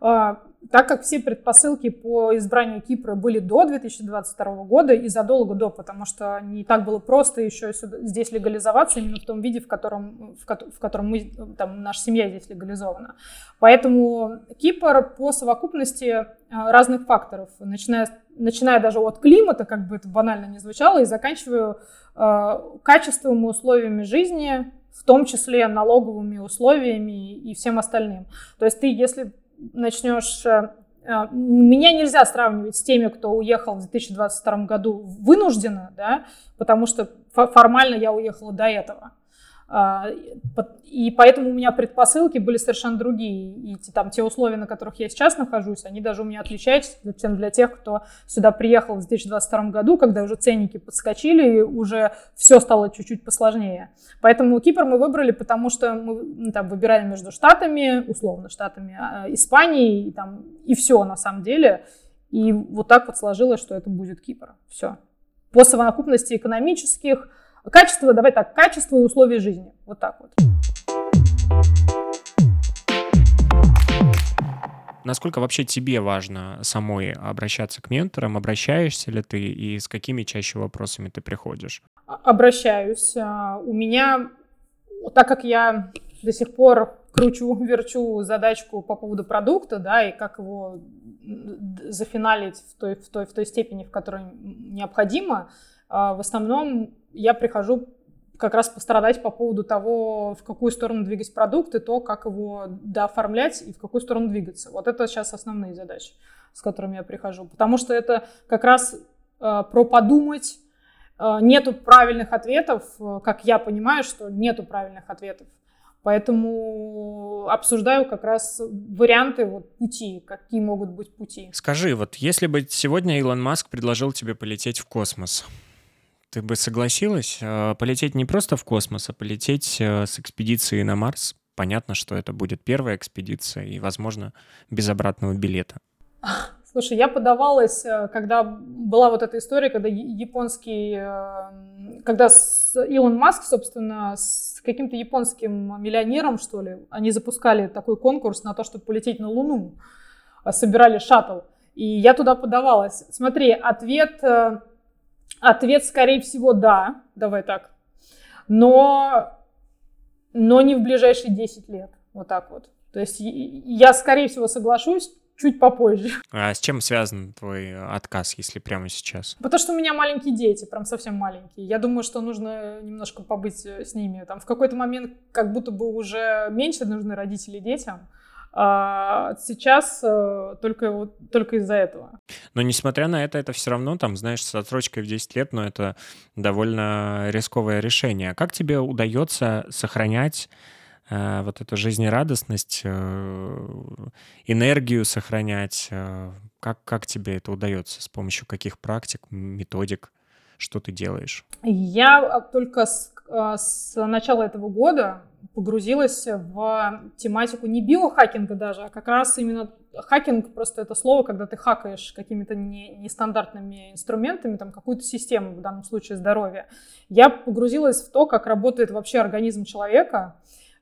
А, так как все предпосылки по избранию Кипра были до 2022 года и задолго до, потому что не так было просто еще сюда, здесь легализоваться именно в том виде, в котором, в, в котором мы, там, наша семья здесь легализована. Поэтому Кипр по совокупности а, разных факторов, начиная, начиная даже от климата, как бы это банально не звучало, и заканчивая э, качеством и условиями жизни, в том числе налоговыми условиями и всем остальным. То есть ты, если начнешь... Э, э, меня нельзя сравнивать с теми, кто уехал в 2022 году вынужденно, да, потому что формально я уехала до этого. А, и поэтому у меня предпосылки были совершенно другие. И там те условия, на которых я сейчас нахожусь, они даже у меня отличаются, чем для тех, кто сюда приехал в 2022 году, когда уже ценники подскочили, и уже все стало чуть-чуть посложнее. Поэтому Кипр мы выбрали, потому что мы ну, там выбирали между штатами, условно штатами, а, Испанией, и, там, и все на самом деле. И вот так вот сложилось, что это будет Кипр. Все. По совокупности экономических, Качество, давай так, качество и условия жизни. Вот так вот. Насколько вообще тебе важно самой обращаться к менторам? Обращаешься ли ты и с какими чаще вопросами ты приходишь? обращаюсь. А, у меня, так как я до сих пор кручу, верчу задачку по поводу продукта, да, и как его зафиналить в той, в той, в той степени, в которой необходимо, а, в основном я прихожу как раз пострадать по поводу того, в какую сторону двигать продукт и то, как его дооформлять и в какую сторону двигаться. Вот это сейчас основные задачи, с которыми я прихожу. Потому что это как раз э, про подумать. Э, нету правильных ответов, э, как я понимаю, что нету правильных ответов. Поэтому обсуждаю как раз варианты вот, пути, какие могут быть пути. Скажи, вот если бы сегодня Илон Маск предложил тебе полететь в космос, ты бы согласилась э, полететь не просто в космос, а полететь э, с экспедицией на Марс? Понятно, что это будет первая экспедиция и, возможно, без обратного билета. Слушай, я подавалась, э, когда была вот эта история, когда японский, когда Илон Маск, собственно, с каким-то японским миллионером, что ли, они запускали такой конкурс на то, чтобы полететь на Луну, собирали шаттл. И я туда подавалась. Смотри, ответ Ответ, скорее всего, да. Давай так. Но, но не в ближайшие 10 лет. Вот так вот. То есть я, скорее всего, соглашусь чуть попозже. А с чем связан твой отказ, если прямо сейчас? Потому что у меня маленькие дети, прям совсем маленькие. Я думаю, что нужно немножко побыть с ними. Там в какой-то момент как будто бы уже меньше нужны родители детям. А сейчас э, только, вот, только из-за этого. Но несмотря на это, это все равно, там, знаешь, с отсрочкой в 10 лет, но это довольно рисковое решение. Как тебе удается сохранять э, вот эту жизнерадостность, э, энергию сохранять? Э, как, как тебе это удается? С помощью каких практик, методик? Что ты делаешь? Я только с, с начала этого года погрузилась в тематику не биохакинга даже, а как раз именно хакинг, просто это слово, когда ты хакаешь какими-то не, нестандартными инструментами, там какую-то систему, в данном случае здоровья. Я погрузилась в то, как работает вообще организм человека,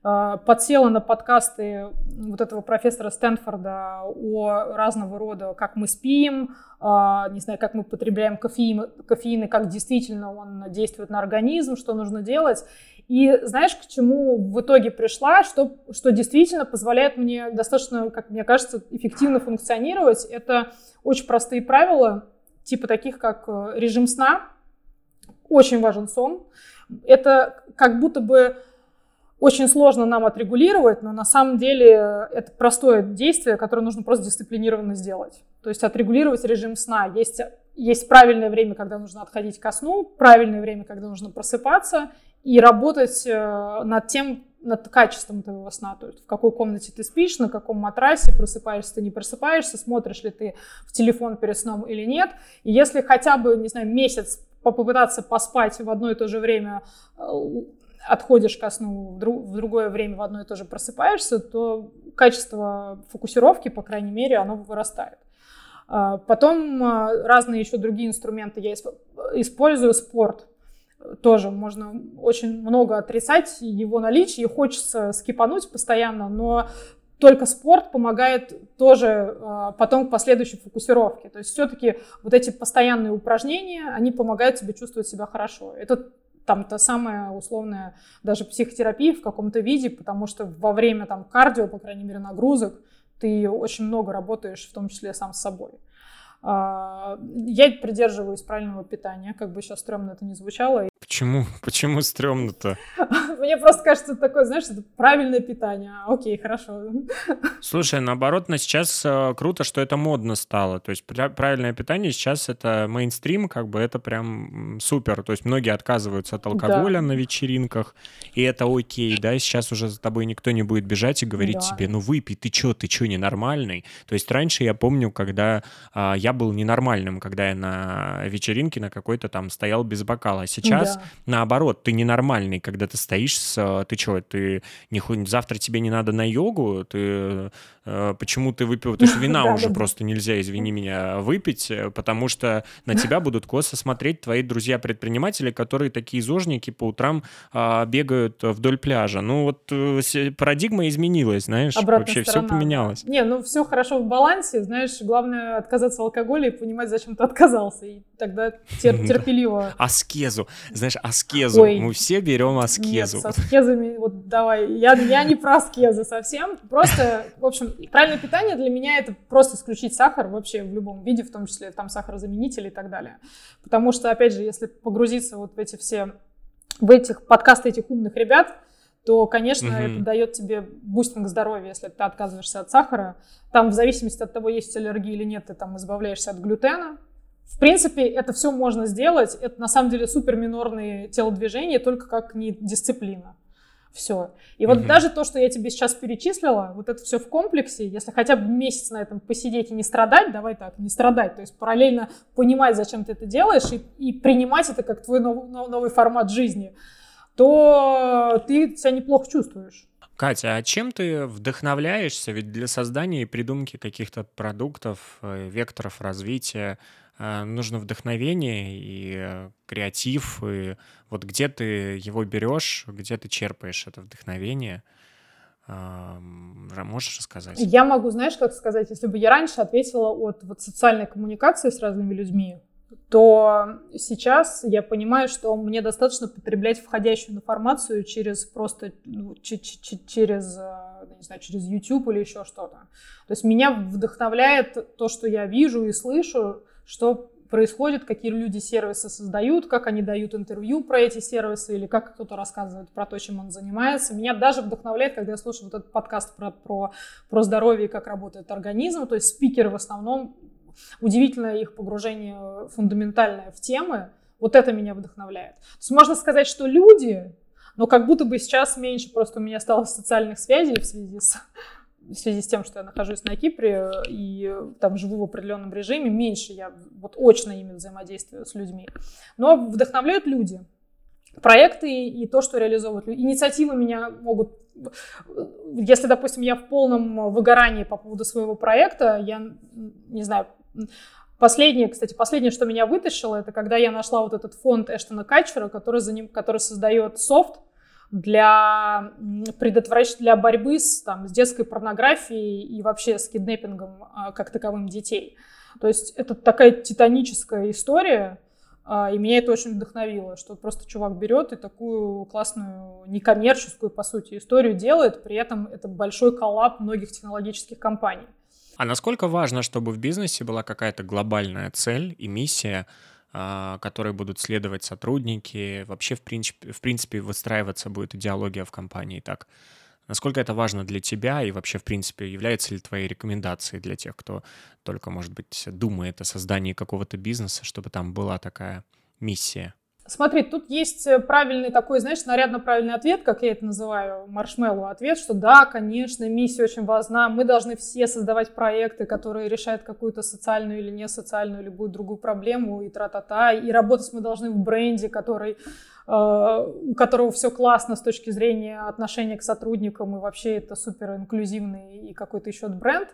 подсела на подкасты вот этого профессора Стэнфорда о разного рода, как мы спим, э, не знаю, как мы потребляем кофеин, кофеин и как действительно он действует на организм, что нужно делать. И знаешь, к чему в итоге пришла, что, что действительно позволяет мне достаточно, как мне кажется, эффективно функционировать. Это очень простые правила, типа таких, как э, режим сна. Очень важен сон. Это как будто бы очень сложно нам отрегулировать, но на самом деле это простое действие, которое нужно просто дисциплинированно сделать. То есть отрегулировать режим сна. Есть, есть правильное время, когда нужно отходить ко сну, правильное время, когда нужно просыпаться, и работать э, над тем, над качеством твоего сна, то есть в какой комнате ты спишь, на каком матрасе, просыпаешься ты, не просыпаешься, смотришь ли ты в телефон перед сном или нет. И если хотя бы, не знаю, месяц попытаться поспать в одно и то же время, э, отходишь ко сну, в, друг, в другое время в одно и то же просыпаешься, то качество фокусировки, по крайней мере, оно вырастает. А, потом э, разные еще другие инструменты я использую, спорт тоже можно очень много отрицать его наличие, и хочется скипануть постоянно, но только спорт помогает тоже э, потом к последующей фокусировке. То есть все-таки вот эти постоянные упражнения, они помогают тебе чувствовать себя хорошо. Это там та самая условная даже психотерапия в каком-то виде, потому что во время там кардио, по крайней мере, нагрузок, ты очень много работаешь, в том числе сам с собой. А, я придерживаюсь правильного питания, как бы сейчас стрёмно это не звучало. Почему? Почему стрёмно-то? Мне просто кажется, такое, знаешь, это правильное питание. Окей, хорошо. Слушай, наоборот, на сейчас э, круто, что это модно стало. То есть правильное питание сейчас это мейнстрим, как бы это прям супер. То есть многие отказываются от алкоголя да. на вечеринках, и это окей, да, сейчас уже за тобой никто не будет бежать и говорить да. тебе, ну выпей, ты чё, ты чё, ненормальный? То есть раньше я помню, когда а, я был ненормальным, когда я на вечеринке на какой-то там стоял без бокала. Сейчас, да. наоборот, ты ненормальный, когда ты стоишь с... Ты что, ты не, завтра тебе не надо на йогу, ты почему ты выпил, то есть вина уже просто нельзя, извини меня, выпить, э, потому что на тебя будут косо смотреть твои друзья-предприниматели, которые такие зожники по утрам а, бегают вдоль пляжа. Ну вот э, парадигма изменилась, знаешь, вообще все поменялось. Не, ну все хорошо в балансе, знаешь, главное отказаться от алкоголя и понимать, зачем ты отказался, и тогда терпеливо. Аскезу. Знаешь, аскезу. Ой, Мы все берем аскезу. Нет, с аскезами, вот давай. Я, я не про аскезы совсем. Просто, в общем, правильное питание для меня это просто исключить сахар вообще в любом виде, в том числе там сахарозаменители и так далее. Потому что, опять же, если погрузиться вот в эти все, в этих подкасты этих умных ребят, то, конечно, mm-hmm. это дает тебе boosting здоровья, если ты отказываешься от сахара. Там, в зависимости от того, есть аллергия или нет, ты там избавляешься от глютена. В принципе, это все можно сделать. Это на самом деле супер минорные телодвижения, только как не дисциплина. Все. И вот mm-hmm. даже то, что я тебе сейчас перечислила, вот это все в комплексе, если хотя бы месяц на этом посидеть и не страдать, давай так, не страдать, то есть параллельно понимать, зачем ты это делаешь, и, и принимать это как твой нов, новый формат жизни, то ты себя неплохо чувствуешь. Катя, а чем ты вдохновляешься? Ведь для создания и придумки каких-то продуктов, э, векторов развития нужно вдохновение и э, креатив. И вот где ты его берешь, где ты черпаешь это вдохновение? Можешь рассказать? Я могу, знаешь, как сказать, если бы я раньше ответила от вот социальной коммуникации с разными людьми, то сейчас я понимаю, что мне достаточно потреблять входящую информацию через просто ну, через, э, не знаю, через YouTube или еще что-то. То есть меня вдохновляет то, что я вижу и слышу, что происходит, какие люди сервисы создают, как они дают интервью про эти сервисы или как кто-то рассказывает про то, чем он занимается. Меня даже вдохновляет, когда я слушаю вот этот подкаст про, про, про здоровье и как работает организм. То есть спикеры в основном удивительное их погружение фундаментальное в темы, вот это меня вдохновляет. То есть можно сказать, что люди, но как будто бы сейчас меньше просто у меня стало социальных связей в связи с в связи с тем, что я нахожусь на Кипре и там живу в определенном режиме, меньше я вот очно ими взаимодействую с людьми. Но вдохновляют люди, проекты и то, что реализовывают люди. Инициативы меня могут... Если, допустим, я в полном выгорании по поводу своего проекта, я, не знаю, Последнее, кстати, последнее, что меня вытащило, это когда я нашла вот этот фонд Эштона Качера, который, за ним, который создает софт для предотвращения, для борьбы с, там, с детской порнографией и вообще с киднеппингом а, как таковым детей. То есть это такая титаническая история, а, и меня это очень вдохновило, что просто чувак берет и такую классную некоммерческую, по сути, историю делает, при этом это большой коллап многих технологических компаний. А насколько важно, чтобы в бизнесе была какая-то глобальная цель и миссия, которой будут следовать сотрудники, вообще, в принципе, в принципе, выстраиваться будет идеология в компании так? Насколько это важно для тебя и вообще, в принципе, является ли твоей рекомендацией для тех, кто только, может быть, думает о создании какого-то бизнеса, чтобы там была такая миссия? Смотри, тут есть э, правильный такой, знаешь, нарядно правильный ответ, как я это называю, маршмеллоу ответ, что да, конечно, миссия очень важна, мы должны все создавать проекты, которые решают какую-то социальную или не социальную, любую другую проблему, и тра-та-та, и работать мы должны в бренде, который, э, у которого все классно с точки зрения отношения к сотрудникам, и вообще это супер инклюзивный и какой-то еще бренд,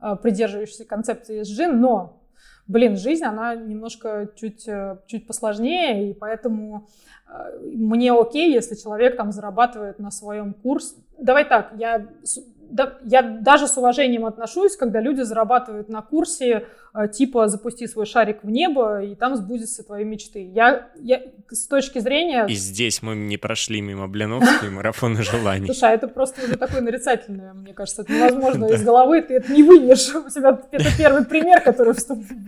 э, придерживающийся концепции ESG, но блин, жизнь, она немножко чуть, э, чуть посложнее, и поэтому э, мне окей, если человек там зарабатывает на своем курсе. Давай так, я да, я даже с уважением отношусь, когда люди зарабатывают на курсе э, типа «запусти свой шарик в небо, и там сбудется твои мечты». Я, я с точки зрения... И здесь мы не прошли мимо Блиновской марафона желаний. Слушай, а это просто уже такое нарицательное, мне кажется. Это невозможно из головы, ты это не вынешь. У тебя это первый пример, который,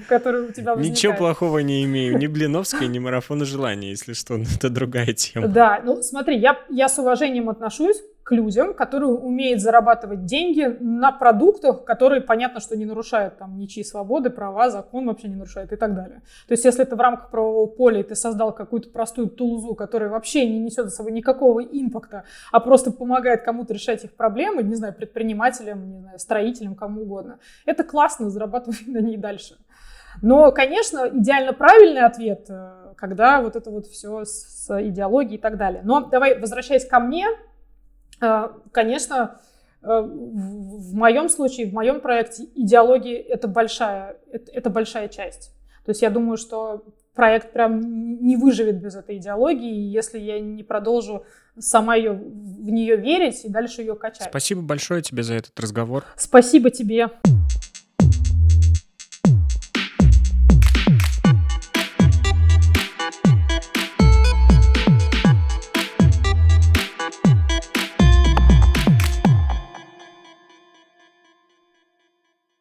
который у тебя возникает. Ничего плохого не имею. Ни Блиновской, ни марафона желаний, если что. Это другая тема. Да, ну смотри, я, я с уважением отношусь к людям, которые умеют зарабатывать деньги на продуктах, которые, понятно, что не нарушают там ничьи свободы, права, закон вообще не нарушает и так далее. То есть, если ты в рамках правового поля и ты создал какую-то простую тулзу, которая вообще не несет за собой никакого импакта, а просто помогает кому-то решать их проблемы, не знаю, предпринимателям, не знаю, строителям, кому угодно, это классно, зарабатывать на ней дальше. Но, конечно, идеально правильный ответ, э, когда вот это вот все с идеологией и так далее. Но давай, возвращаясь ко мне, конечно, э, в моем случае, в моем проекте идеология это большая, это, это большая часть. То есть я думаю, что проект прям не выживет без этой идеологии, если я не продолжу сама ее, в нее верить и дальше ее качать. Спасибо большое тебе за этот разговор. Спасибо тебе.